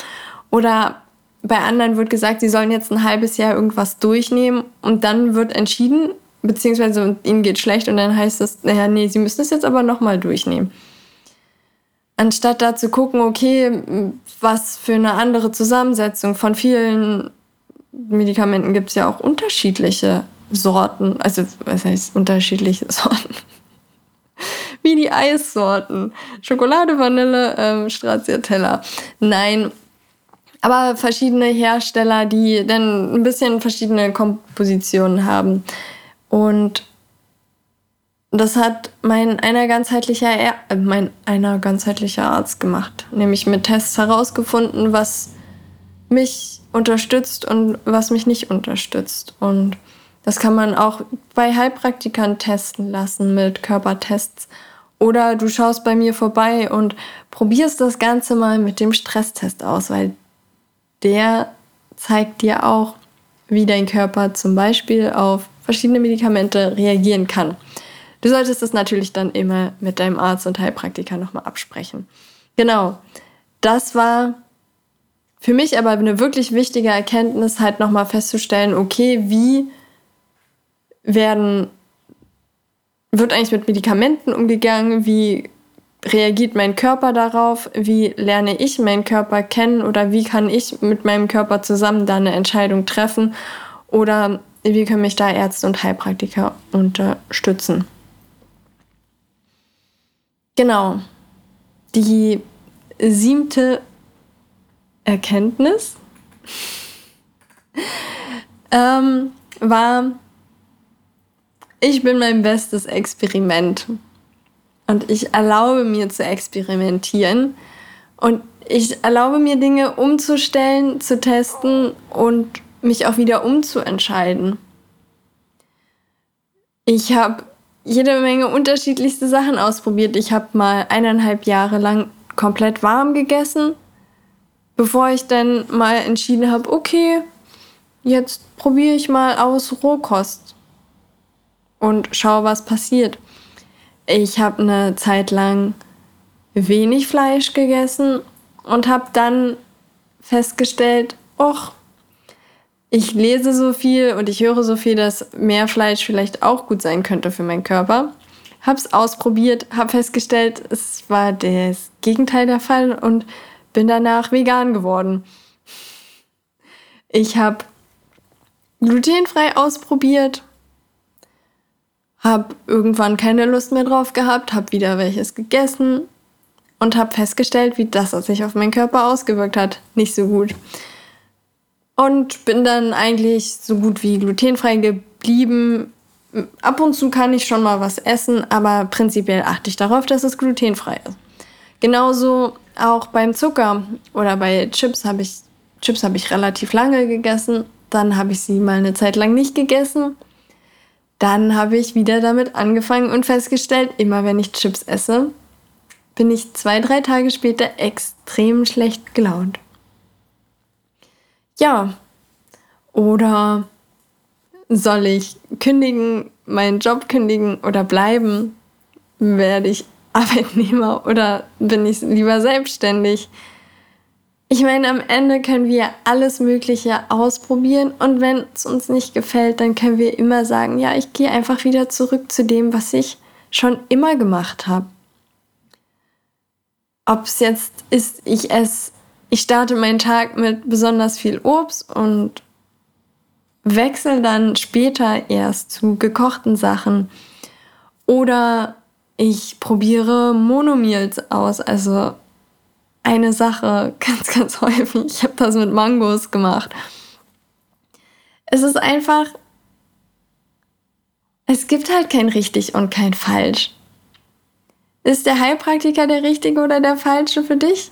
Oder bei anderen wird gesagt, sie sollen jetzt ein halbes Jahr irgendwas durchnehmen und dann wird entschieden, beziehungsweise ihnen geht schlecht und dann heißt es, naja, nee, sie müssen es jetzt aber nochmal durchnehmen. Anstatt da zu gucken, okay, was für eine andere Zusammensetzung von vielen Medikamenten gibt es ja auch unterschiedliche Sorten, also was heißt unterschiedliche Sorten? Wie die Eissorten. Schokolade, Vanille, ähm, Stracciatella. Nein, aber verschiedene Hersteller, die dann ein bisschen verschiedene Kompositionen haben. Und das hat mein einer ganzheitlicher, er äh, mein einer ganzheitlicher Arzt gemacht. Nämlich mit Tests herausgefunden, was mich unterstützt und was mich nicht unterstützt. Und das kann man auch bei Heilpraktikern testen lassen mit Körpertests. Oder du schaust bei mir vorbei und probierst das Ganze mal mit dem Stresstest aus, weil der zeigt dir auch, wie dein Körper zum Beispiel auf verschiedene Medikamente reagieren kann. Du solltest das natürlich dann immer mit deinem Arzt und Heilpraktiker nochmal absprechen. Genau, das war für mich aber eine wirklich wichtige Erkenntnis, halt nochmal festzustellen, okay, wie werden, wird eigentlich mit Medikamenten umgegangen, wie reagiert mein Körper darauf, wie lerne ich meinen Körper kennen oder wie kann ich mit meinem Körper zusammen da eine Entscheidung treffen oder wie können mich da Ärzte und Heilpraktiker unterstützen. Genau. Die siebte Erkenntnis ähm, war, ich bin mein bestes Experiment. Und ich erlaube mir zu experimentieren. Und ich erlaube mir Dinge umzustellen, zu testen und mich auch wieder umzuentscheiden. Ich habe jede Menge unterschiedlichste Sachen ausprobiert. Ich habe mal eineinhalb Jahre lang komplett warm gegessen, bevor ich dann mal entschieden habe, okay, jetzt probiere ich mal aus Rohkost und schaue, was passiert. Ich habe eine Zeit lang wenig Fleisch gegessen und habe dann festgestellt, och, ich lese so viel und ich höre so viel, dass mehr Fleisch vielleicht auch gut sein könnte für meinen Körper. Hab's ausprobiert, hab festgestellt, es war das Gegenteil der Fall und bin danach vegan geworden. Ich habe glutenfrei ausprobiert, habe irgendwann keine Lust mehr drauf gehabt, habe wieder welches gegessen und habe festgestellt, wie das sich auf meinen Körper ausgewirkt hat. Nicht so gut. Und bin dann eigentlich so gut wie glutenfrei geblieben. Ab und zu kann ich schon mal was essen, aber prinzipiell achte ich darauf, dass es glutenfrei ist. Genauso auch beim Zucker oder bei Chips habe ich Chips habe ich relativ lange gegessen, dann habe ich sie mal eine Zeit lang nicht gegessen. Dann habe ich wieder damit angefangen und festgestellt, immer wenn ich Chips esse, bin ich zwei, drei Tage später extrem schlecht gelaunt. Ja, oder soll ich kündigen, meinen Job kündigen oder bleiben? Werde ich Arbeitnehmer oder bin ich lieber selbstständig? Ich meine, am Ende können wir alles Mögliche ausprobieren und wenn es uns nicht gefällt, dann können wir immer sagen, ja, ich gehe einfach wieder zurück zu dem, was ich schon immer gemacht habe. Ob es jetzt ist, ich esse, ich starte meinen Tag mit besonders viel Obst und wechsle dann später erst zu gekochten Sachen oder ich probiere Monomeals aus, also eine Sache ganz, ganz häufig. Ich habe das mit Mangos gemacht. Es ist einfach, es gibt halt kein richtig und kein falsch. Ist der Heilpraktiker der richtige oder der falsche für dich?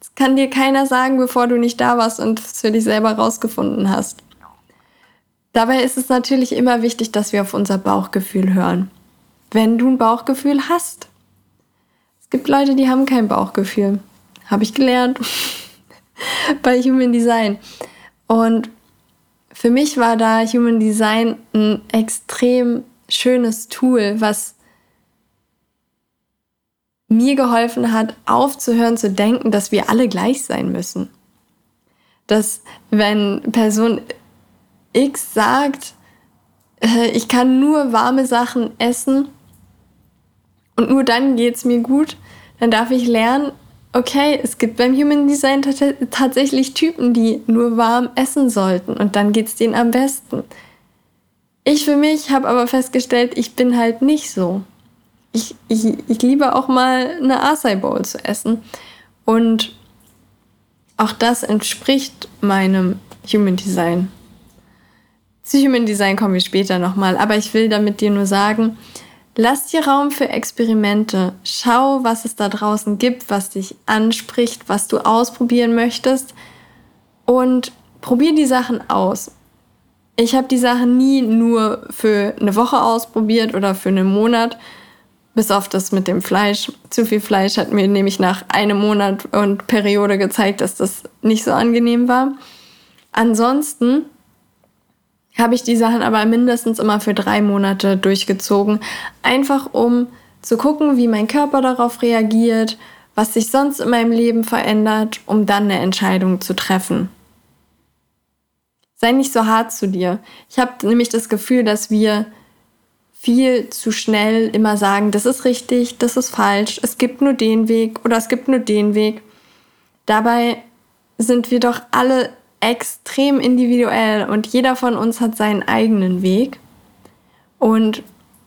Das kann dir keiner sagen, bevor du nicht da warst und es für dich selber rausgefunden hast. Dabei ist es natürlich immer wichtig, dass wir auf unser Bauchgefühl hören. Wenn du ein Bauchgefühl hast. Es gibt Leute, die haben kein Bauchgefühl. Habe ich gelernt bei Human Design. Und für mich war da Human Design ein extrem schönes Tool, was mir geholfen hat, aufzuhören zu denken, dass wir alle gleich sein müssen. Dass wenn Person X sagt, äh, ich kann nur warme Sachen essen und nur dann geht es mir gut, dann darf ich lernen, okay, es gibt beim Human Design tatsächlich Typen, die nur warm essen sollten und dann geht es denen am besten. Ich für mich habe aber festgestellt, ich bin halt nicht so. Ich, ich, ich liebe auch mal eine Acai Bowl zu essen und auch das entspricht meinem Human Design. Zu Human Design kommen wir später nochmal, aber ich will damit dir nur sagen, Lass dir Raum für Experimente. Schau, was es da draußen gibt, was dich anspricht, was du ausprobieren möchtest. Und probier die Sachen aus. Ich habe die Sachen nie nur für eine Woche ausprobiert oder für einen Monat. Bis auf das mit dem Fleisch. Zu viel Fleisch hat mir nämlich nach einem Monat und Periode gezeigt, dass das nicht so angenehm war. Ansonsten habe ich die Sachen aber mindestens immer für drei Monate durchgezogen. Einfach um zu gucken, wie mein Körper darauf reagiert, was sich sonst in meinem Leben verändert, um dann eine Entscheidung zu treffen. Sei nicht so hart zu dir. Ich habe nämlich das Gefühl, dass wir viel zu schnell immer sagen, das ist richtig, das ist falsch, es gibt nur den Weg oder es gibt nur den Weg. Dabei sind wir doch alle extrem individuell und jeder von uns hat seinen eigenen Weg. Und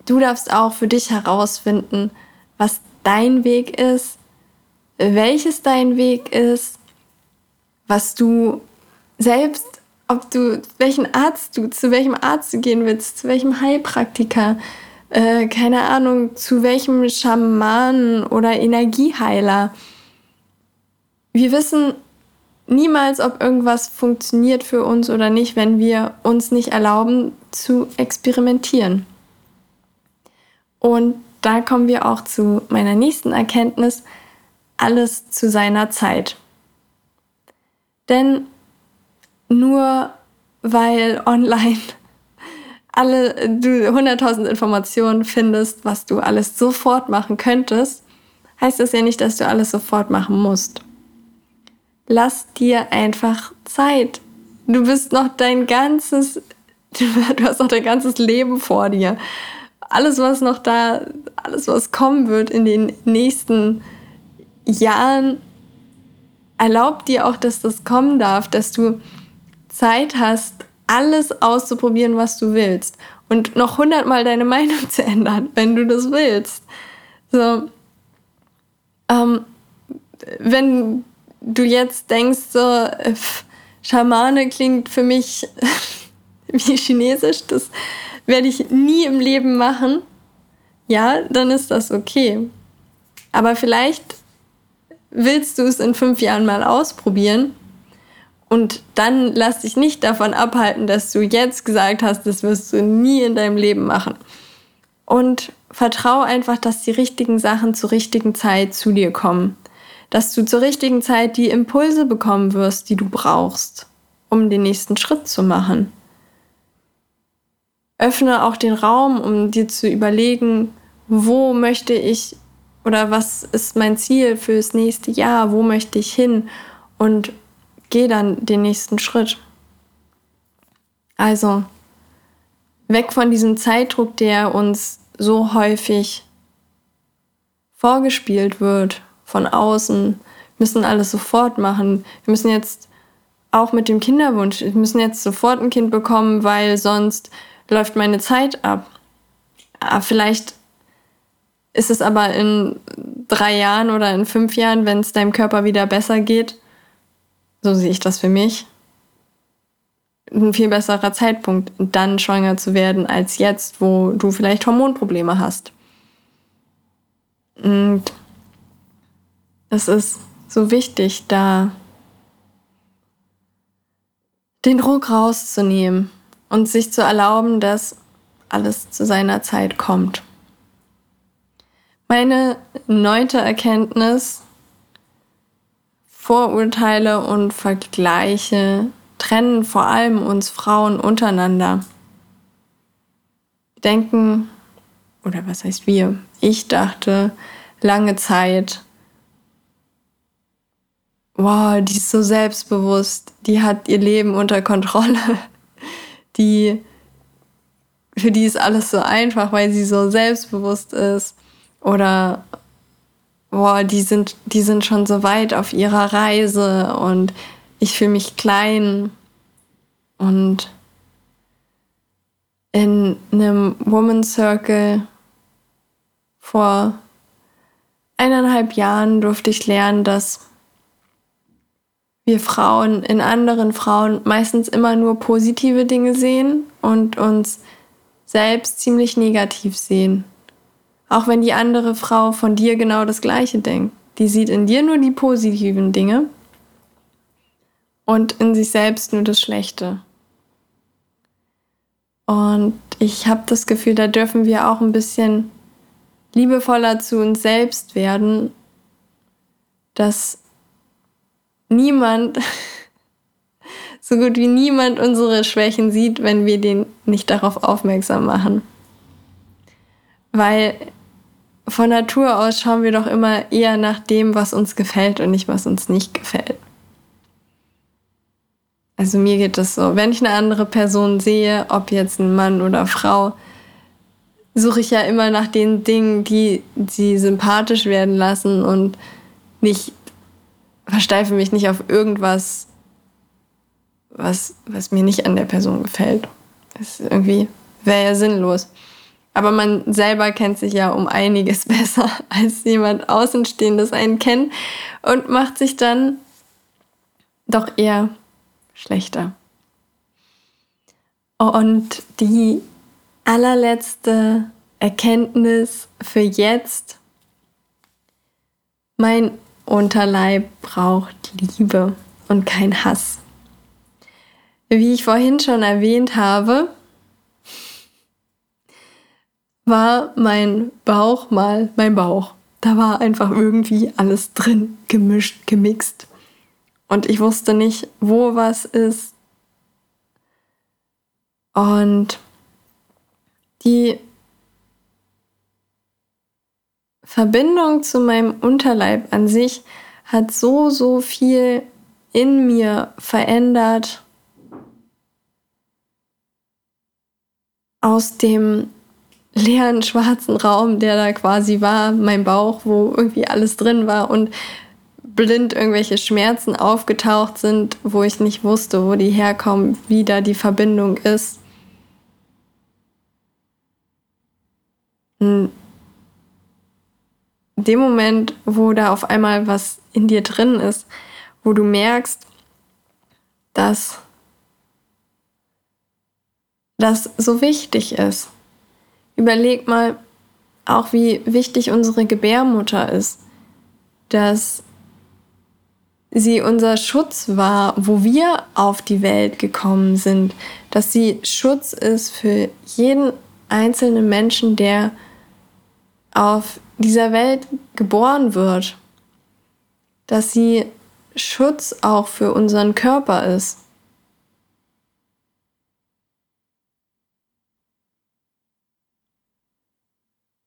du darfst auch für dich herausfinden, was dein Weg ist, welches dein Weg ist, was du selbst, ob du, welchen Arzt du, zu welchem Arzt du gehen willst, zu welchem Heilpraktiker, äh, keine Ahnung, zu welchem Schamanen oder Energieheiler. Wir wissen niemals, ob irgendwas funktioniert für uns oder nicht, wenn wir uns nicht erlauben zu experimentieren. Und da kommen wir auch zu meiner nächsten Erkenntnis, alles zu seiner Zeit. Denn nur weil online alle du 100.000 Informationen findest, was du alles sofort machen könntest, heißt das ja nicht, dass du alles sofort machen musst. Lass dir einfach Zeit. Du bist noch dein ganzes, du hast noch dein ganzes Leben vor dir. Alles, was noch da, alles, was kommen wird in den nächsten Jahren, erlaubt dir auch, dass das kommen darf, dass du Zeit hast, alles auszuprobieren, was du willst. Und noch hundertmal deine Meinung zu ändern, wenn du das willst. So. Ähm, wenn du jetzt denkst, so, äh, Schamane klingt für mich wie Chinesisch, das werde ich nie im Leben machen, ja, dann ist das okay. Aber vielleicht willst du es in fünf Jahren mal ausprobieren und dann lass dich nicht davon abhalten, dass du jetzt gesagt hast, das wirst du nie in deinem Leben machen. Und vertrau einfach, dass die richtigen Sachen zur richtigen Zeit zu dir kommen. Dass du zur richtigen Zeit die Impulse bekommen wirst, die du brauchst, um den nächsten Schritt zu machen. Öffne auch den Raum, um dir zu überlegen, wo möchte ich oder was ist mein Ziel fürs nächste Jahr, wo möchte ich hin und geh dann den nächsten Schritt. Also weg von diesem Zeitdruck, der uns so häufig vorgespielt wird von außen, müssen alles sofort machen. Wir müssen jetzt auch mit dem Kinderwunsch, wir müssen jetzt sofort ein Kind bekommen, weil sonst läuft meine Zeit ab. Ah, vielleicht ist es aber in drei Jahren oder in fünf Jahren, wenn es deinem Körper wieder besser geht, so sehe ich das für mich, ein viel besserer Zeitpunkt, dann schwanger zu werden, als jetzt, wo du vielleicht Hormonprobleme hast. Und es ist so wichtig, da den Druck rauszunehmen und sich zu erlauben, dass alles zu seiner Zeit kommt. Meine neunte Erkenntnis Vorurteile und Vergleiche trennen vor allem uns Frauen untereinander. Wir denken, oder was heißt wir? Ich dachte lange Zeit, wow, die ist so selbstbewusst, die hat ihr Leben unter Kontrolle, die, für die ist alles so einfach, weil sie so selbstbewusst ist. Oder boah, die sind, die sind schon so weit auf ihrer Reise und ich fühle mich klein. Und in einem Woman Circle vor eineinhalb Jahren durfte ich lernen, dass wir Frauen in anderen Frauen meistens immer nur positive Dinge sehen und uns selbst ziemlich negativ sehen. Auch wenn die andere Frau von dir genau das Gleiche denkt. Die sieht in dir nur die positiven Dinge und in sich selbst nur das Schlechte. Und ich habe das Gefühl, da dürfen wir auch ein bisschen liebevoller zu uns selbst werden, dass niemand, so gut wie niemand unsere Schwächen sieht, wenn wir den nicht darauf aufmerksam machen. Weil von Natur aus schauen wir doch immer eher nach dem, was uns gefällt und nicht, was uns nicht gefällt. Also mir geht es so, wenn ich eine andere Person sehe, ob jetzt ein Mann oder Frau, suche ich ja immer nach den Dingen, die sie sympathisch werden lassen und nicht versteife mich nicht auf irgendwas, was, was mir nicht an der Person gefällt. Das ist irgendwie wäre ja sinnlos. Aber man selber kennt sich ja um einiges besser als jemand Außenstehendes einen kennt und macht sich dann doch eher schlechter. Und die allerletzte Erkenntnis für jetzt. Mein Unterleib braucht Liebe und kein Hass. Wie ich vorhin schon erwähnt habe, war mein Bauch mal mein Bauch. Da war einfach irgendwie alles drin, gemischt, gemixt. Und ich wusste nicht, wo was ist. Und die Verbindung zu meinem Unterleib an sich hat so, so viel in mir verändert. Aus dem leeren schwarzen Raum, der da quasi war, mein Bauch, wo irgendwie alles drin war und blind irgendwelche Schmerzen aufgetaucht sind, wo ich nicht wusste, wo die herkommen, wie da die Verbindung ist. In dem Moment, wo da auf einmal was in dir drin ist, wo du merkst, dass das so wichtig ist. Überleg mal auch, wie wichtig unsere Gebärmutter ist, dass sie unser Schutz war, wo wir auf die Welt gekommen sind, dass sie Schutz ist für jeden einzelnen Menschen, der auf dieser Welt geboren wird, dass sie Schutz auch für unseren Körper ist.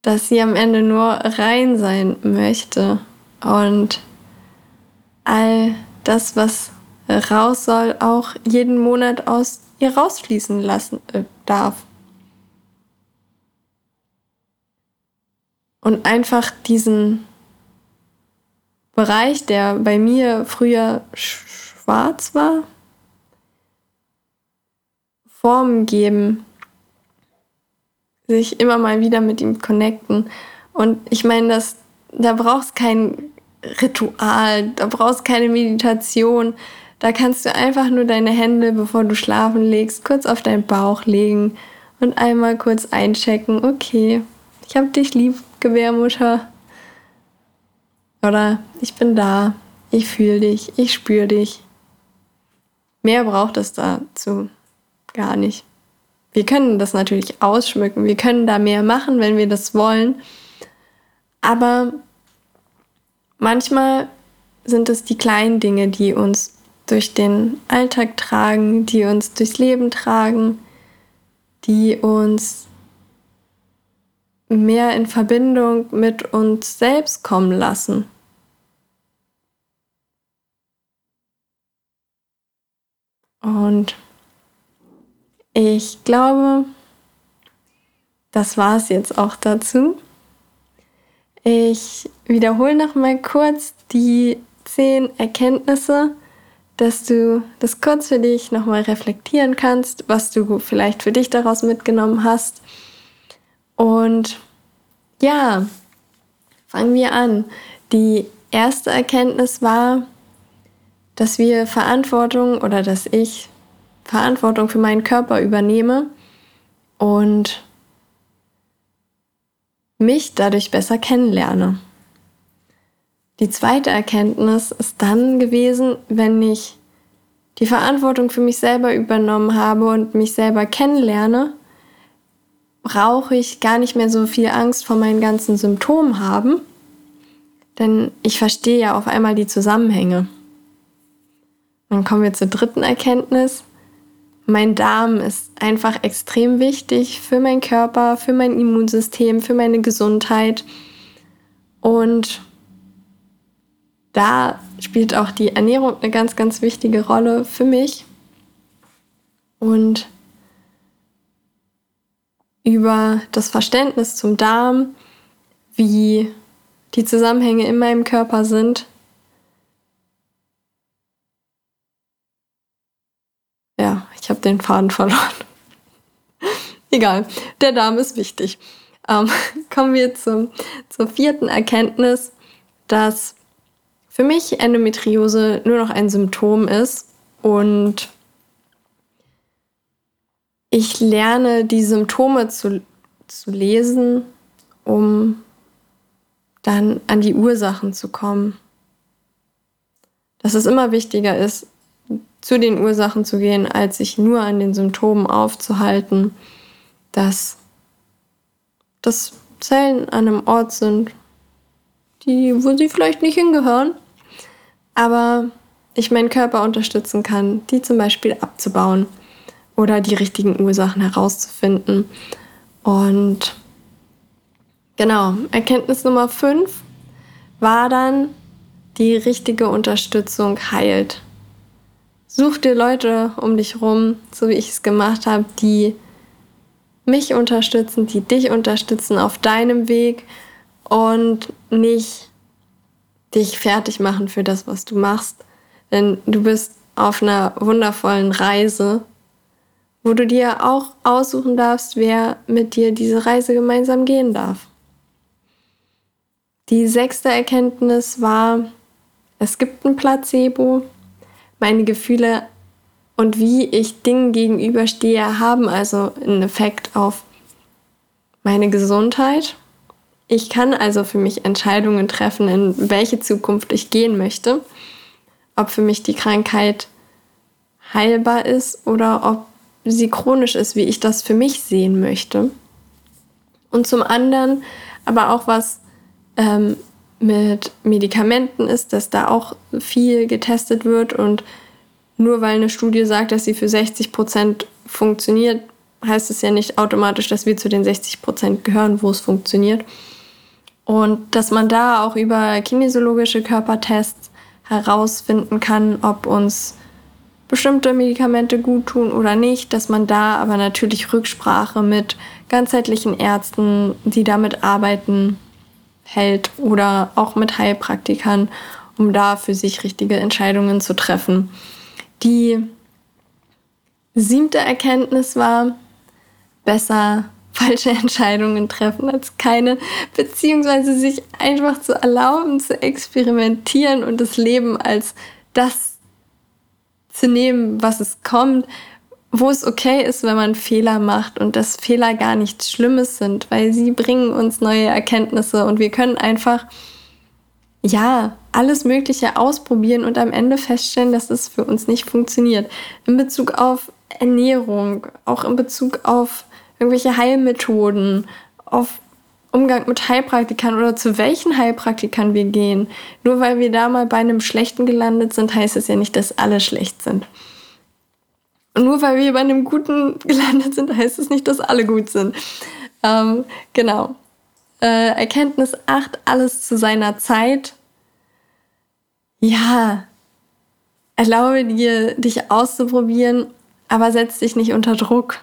Dass sie am Ende nur rein sein möchte und all das, was raus soll, auch jeden Monat aus ihr rausfließen lassen äh, darf. Und einfach diesen Bereich, der bei mir früher schwarz war, Formen geben, sich immer mal wieder mit ihm connecten. Und ich meine, das, da brauchst kein Ritual, da brauchst keine Meditation. Da kannst du einfach nur deine Hände, bevor du schlafen legst, kurz auf deinen Bauch legen und einmal kurz einchecken, okay, ich hab dich lieb, Gebärmutter. Oder ich bin da, ich fühle dich, ich spüre dich. Mehr braucht es dazu gar nicht. Wir können das natürlich ausschmücken, wir können da mehr machen, wenn wir das wollen. Aber manchmal sind es die kleinen Dinge, die uns durch den Alltag tragen, die uns durchs Leben tragen, die uns mehr in Verbindung mit uns selbst kommen lassen. Und ich glaube, das war es jetzt auch dazu. Ich wiederhole noch mal kurz die zehn Erkenntnisse, dass du das kurz für dich noch mal reflektieren kannst, was du vielleicht für dich daraus mitgenommen hast. Und ja, fangen wir an. Die erste Erkenntnis war, dass wir Verantwortung oder dass ich Verantwortung für meinen Körper übernehme und mich dadurch besser kennenlerne. Die zweite Erkenntnis ist dann gewesen, wenn ich die Verantwortung für mich selber übernommen habe und mich selber kennenlerne, brauche ich gar nicht mehr so viel Angst vor meinen ganzen Symptomen haben, denn ich verstehe ja auf einmal die Zusammenhänge. Dann kommen wir zur dritten Erkenntnis. Mein Darm ist einfach extrem wichtig für meinen Körper, für mein Immunsystem, für meine Gesundheit. Und da spielt auch die Ernährung eine ganz, ganz wichtige Rolle für mich. Und über das Verständnis zum Darm, wie die Zusammenhänge in meinem Körper sind. Ja, ich habe den Faden verloren. Egal, der Darm ist wichtig. Ähm, kommen wir zum, zur vierten Erkenntnis, dass für mich Endometriose nur noch ein Symptom ist und ich lerne die Symptome zu, zu lesen, um dann an die Ursachen zu kommen. Dass es immer wichtiger ist, zu den Ursachen zu gehen, als sich nur an den Symptomen aufzuhalten. Dass dass Zellen an einem Ort sind, die, wo sie vielleicht nicht hingehören, aber ich meinen Körper unterstützen kann, die zum Beispiel abzubauen oder die richtigen Ursachen herauszufinden. Und genau, Erkenntnis Nummer 5 war dann, die richtige Unterstützung heilt. Such dir Leute um dich rum, so wie ich es gemacht habe, die mich unterstützen, die dich unterstützen auf deinem Weg und nicht dich fertig machen für das, was du machst. Denn du bist auf einer wundervollen Reise, wo du dir auch aussuchen darfst, wer mit dir diese Reise gemeinsam gehen darf. Die sechste Erkenntnis war, es gibt ein Placebo. Meine Gefühle und wie ich Dingen gegenüberstehe, haben also einen Effekt auf meine Gesundheit. Ich kann also für mich Entscheidungen treffen, in welche Zukunft ich gehen möchte. Ob für mich die Krankheit heilbar ist oder ob sie chronisch ist, wie ich das für mich sehen möchte. Und zum anderen aber auch was ähm, mit Medikamenten ist, dass da auch viel getestet wird und nur weil eine Studie sagt, dass sie für 60 Prozent funktioniert, heißt es ja nicht automatisch, dass wir zu den 60 Prozent gehören, wo es funktioniert. Und dass man da auch über kinesiologische Körpertests herausfinden kann, ob uns bestimmte Medikamente gut tun oder nicht, dass man da aber natürlich Rücksprache mit ganzheitlichen Ärzten, die damit arbeiten, hält oder auch mit Heilpraktikern, um da für sich richtige Entscheidungen zu treffen. Die siebte Erkenntnis war, besser falsche Entscheidungen treffen als keine, beziehungsweise sich einfach zu erlauben, zu experimentieren und das Leben als das zu nehmen, was es kommt, wo es okay ist, wenn man Fehler macht und dass Fehler gar nichts Schlimmes sind, weil sie bringen uns neue Erkenntnisse und wir können einfach, ja, alles Mögliche ausprobieren und am Ende feststellen, dass es für uns nicht funktioniert. In Bezug auf Ernährung, auch in Bezug auf irgendwelche Heilmethoden, auf Umgang mit Heilpraktikern oder zu welchen Heilpraktikern wir gehen. Nur weil wir da mal bei einem Schlechten gelandet sind, heißt es ja nicht, dass alle schlecht sind. Und nur weil wir bei einem Guten gelandet sind, heißt es nicht, dass alle gut sind. Ähm, genau. Äh, Erkenntnis 8, alles zu seiner Zeit ja, erlaube dir, dich auszuprobieren, aber setz dich nicht unter Druck.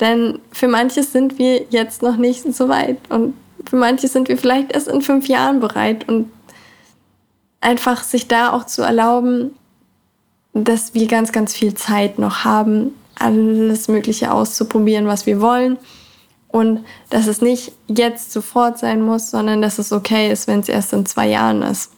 Denn für manches sind wir jetzt noch nicht so weit und für manches sind wir vielleicht erst in fünf Jahren bereit und einfach sich da auch zu erlauben, dass wir ganz, ganz viel Zeit noch haben, alles Mögliche auszuprobieren, was wir wollen. Und dass es nicht jetzt sofort sein muss, sondern dass es okay ist, wenn es erst in zwei Jahren ist.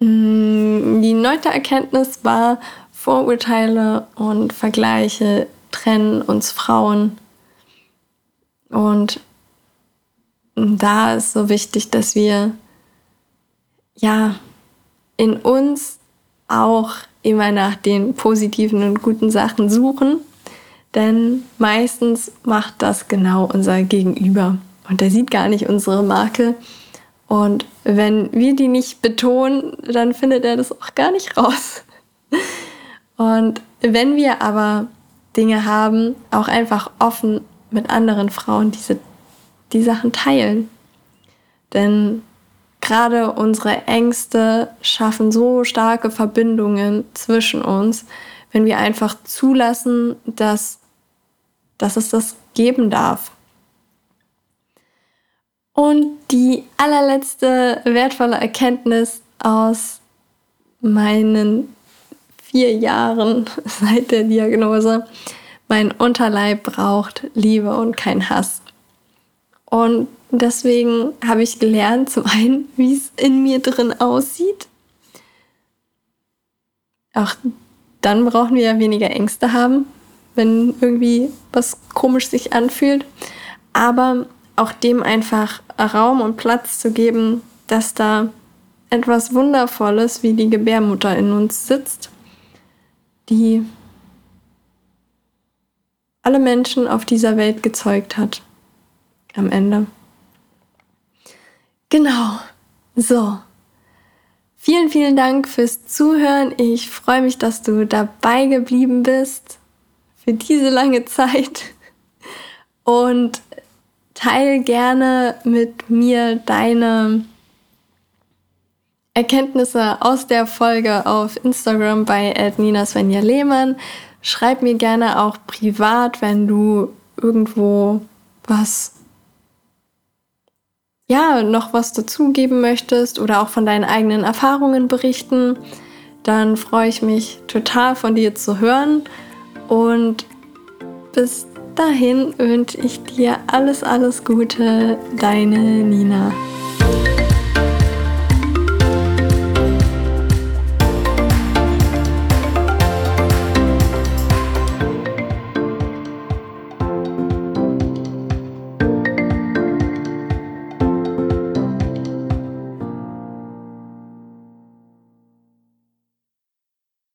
Mm, die neunte Erkenntnis war, Vorurteile und Vergleiche trennen uns Frauen. Und da ist so wichtig, dass wir ja in uns auch immer nach den positiven und guten Sachen suchen, denn meistens macht das genau unser Gegenüber und der sieht gar nicht unsere Marke und wenn wir die nicht betonen, dann findet er das auch gar nicht raus. Und wenn wir aber Dinge haben, auch einfach offen mit anderen Frauen diese die Sachen teilen. Denn gerade unsere Ängste schaffen so starke Verbindungen zwischen uns, wenn wir einfach zulassen, dass, dass es das geben darf. Und die allerletzte wertvolle Erkenntnis aus meinen vier Jahren seit der Diagnose, mein Unterleib braucht Liebe und kein Hass. Und deswegen habe ich gelernt, zum einen, wie es in mir drin aussieht. Auch dann brauchen wir ja weniger Ängste haben, wenn irgendwie was komisch sich anfühlt. Aber auch dem einfach Raum und Platz zu geben, dass da etwas Wundervolles wie die Gebärmutter in uns sitzt, die alle Menschen auf dieser Welt gezeugt hat. Am Ende. Genau. So. Vielen, vielen Dank fürs Zuhören. Ich freue mich, dass du dabei geblieben bist für diese lange Zeit. Und teil gerne mit mir deine Erkenntnisse aus der Folge auf Instagram bei Nina Svenja Lehmann. Schreib mir gerne auch privat, wenn du irgendwo was ja, noch was dazugeben möchtest oder auch von deinen eigenen Erfahrungen berichten, dann freue ich mich total von dir zu hören. Und bis dahin wünsche ich dir alles, alles Gute, deine Nina.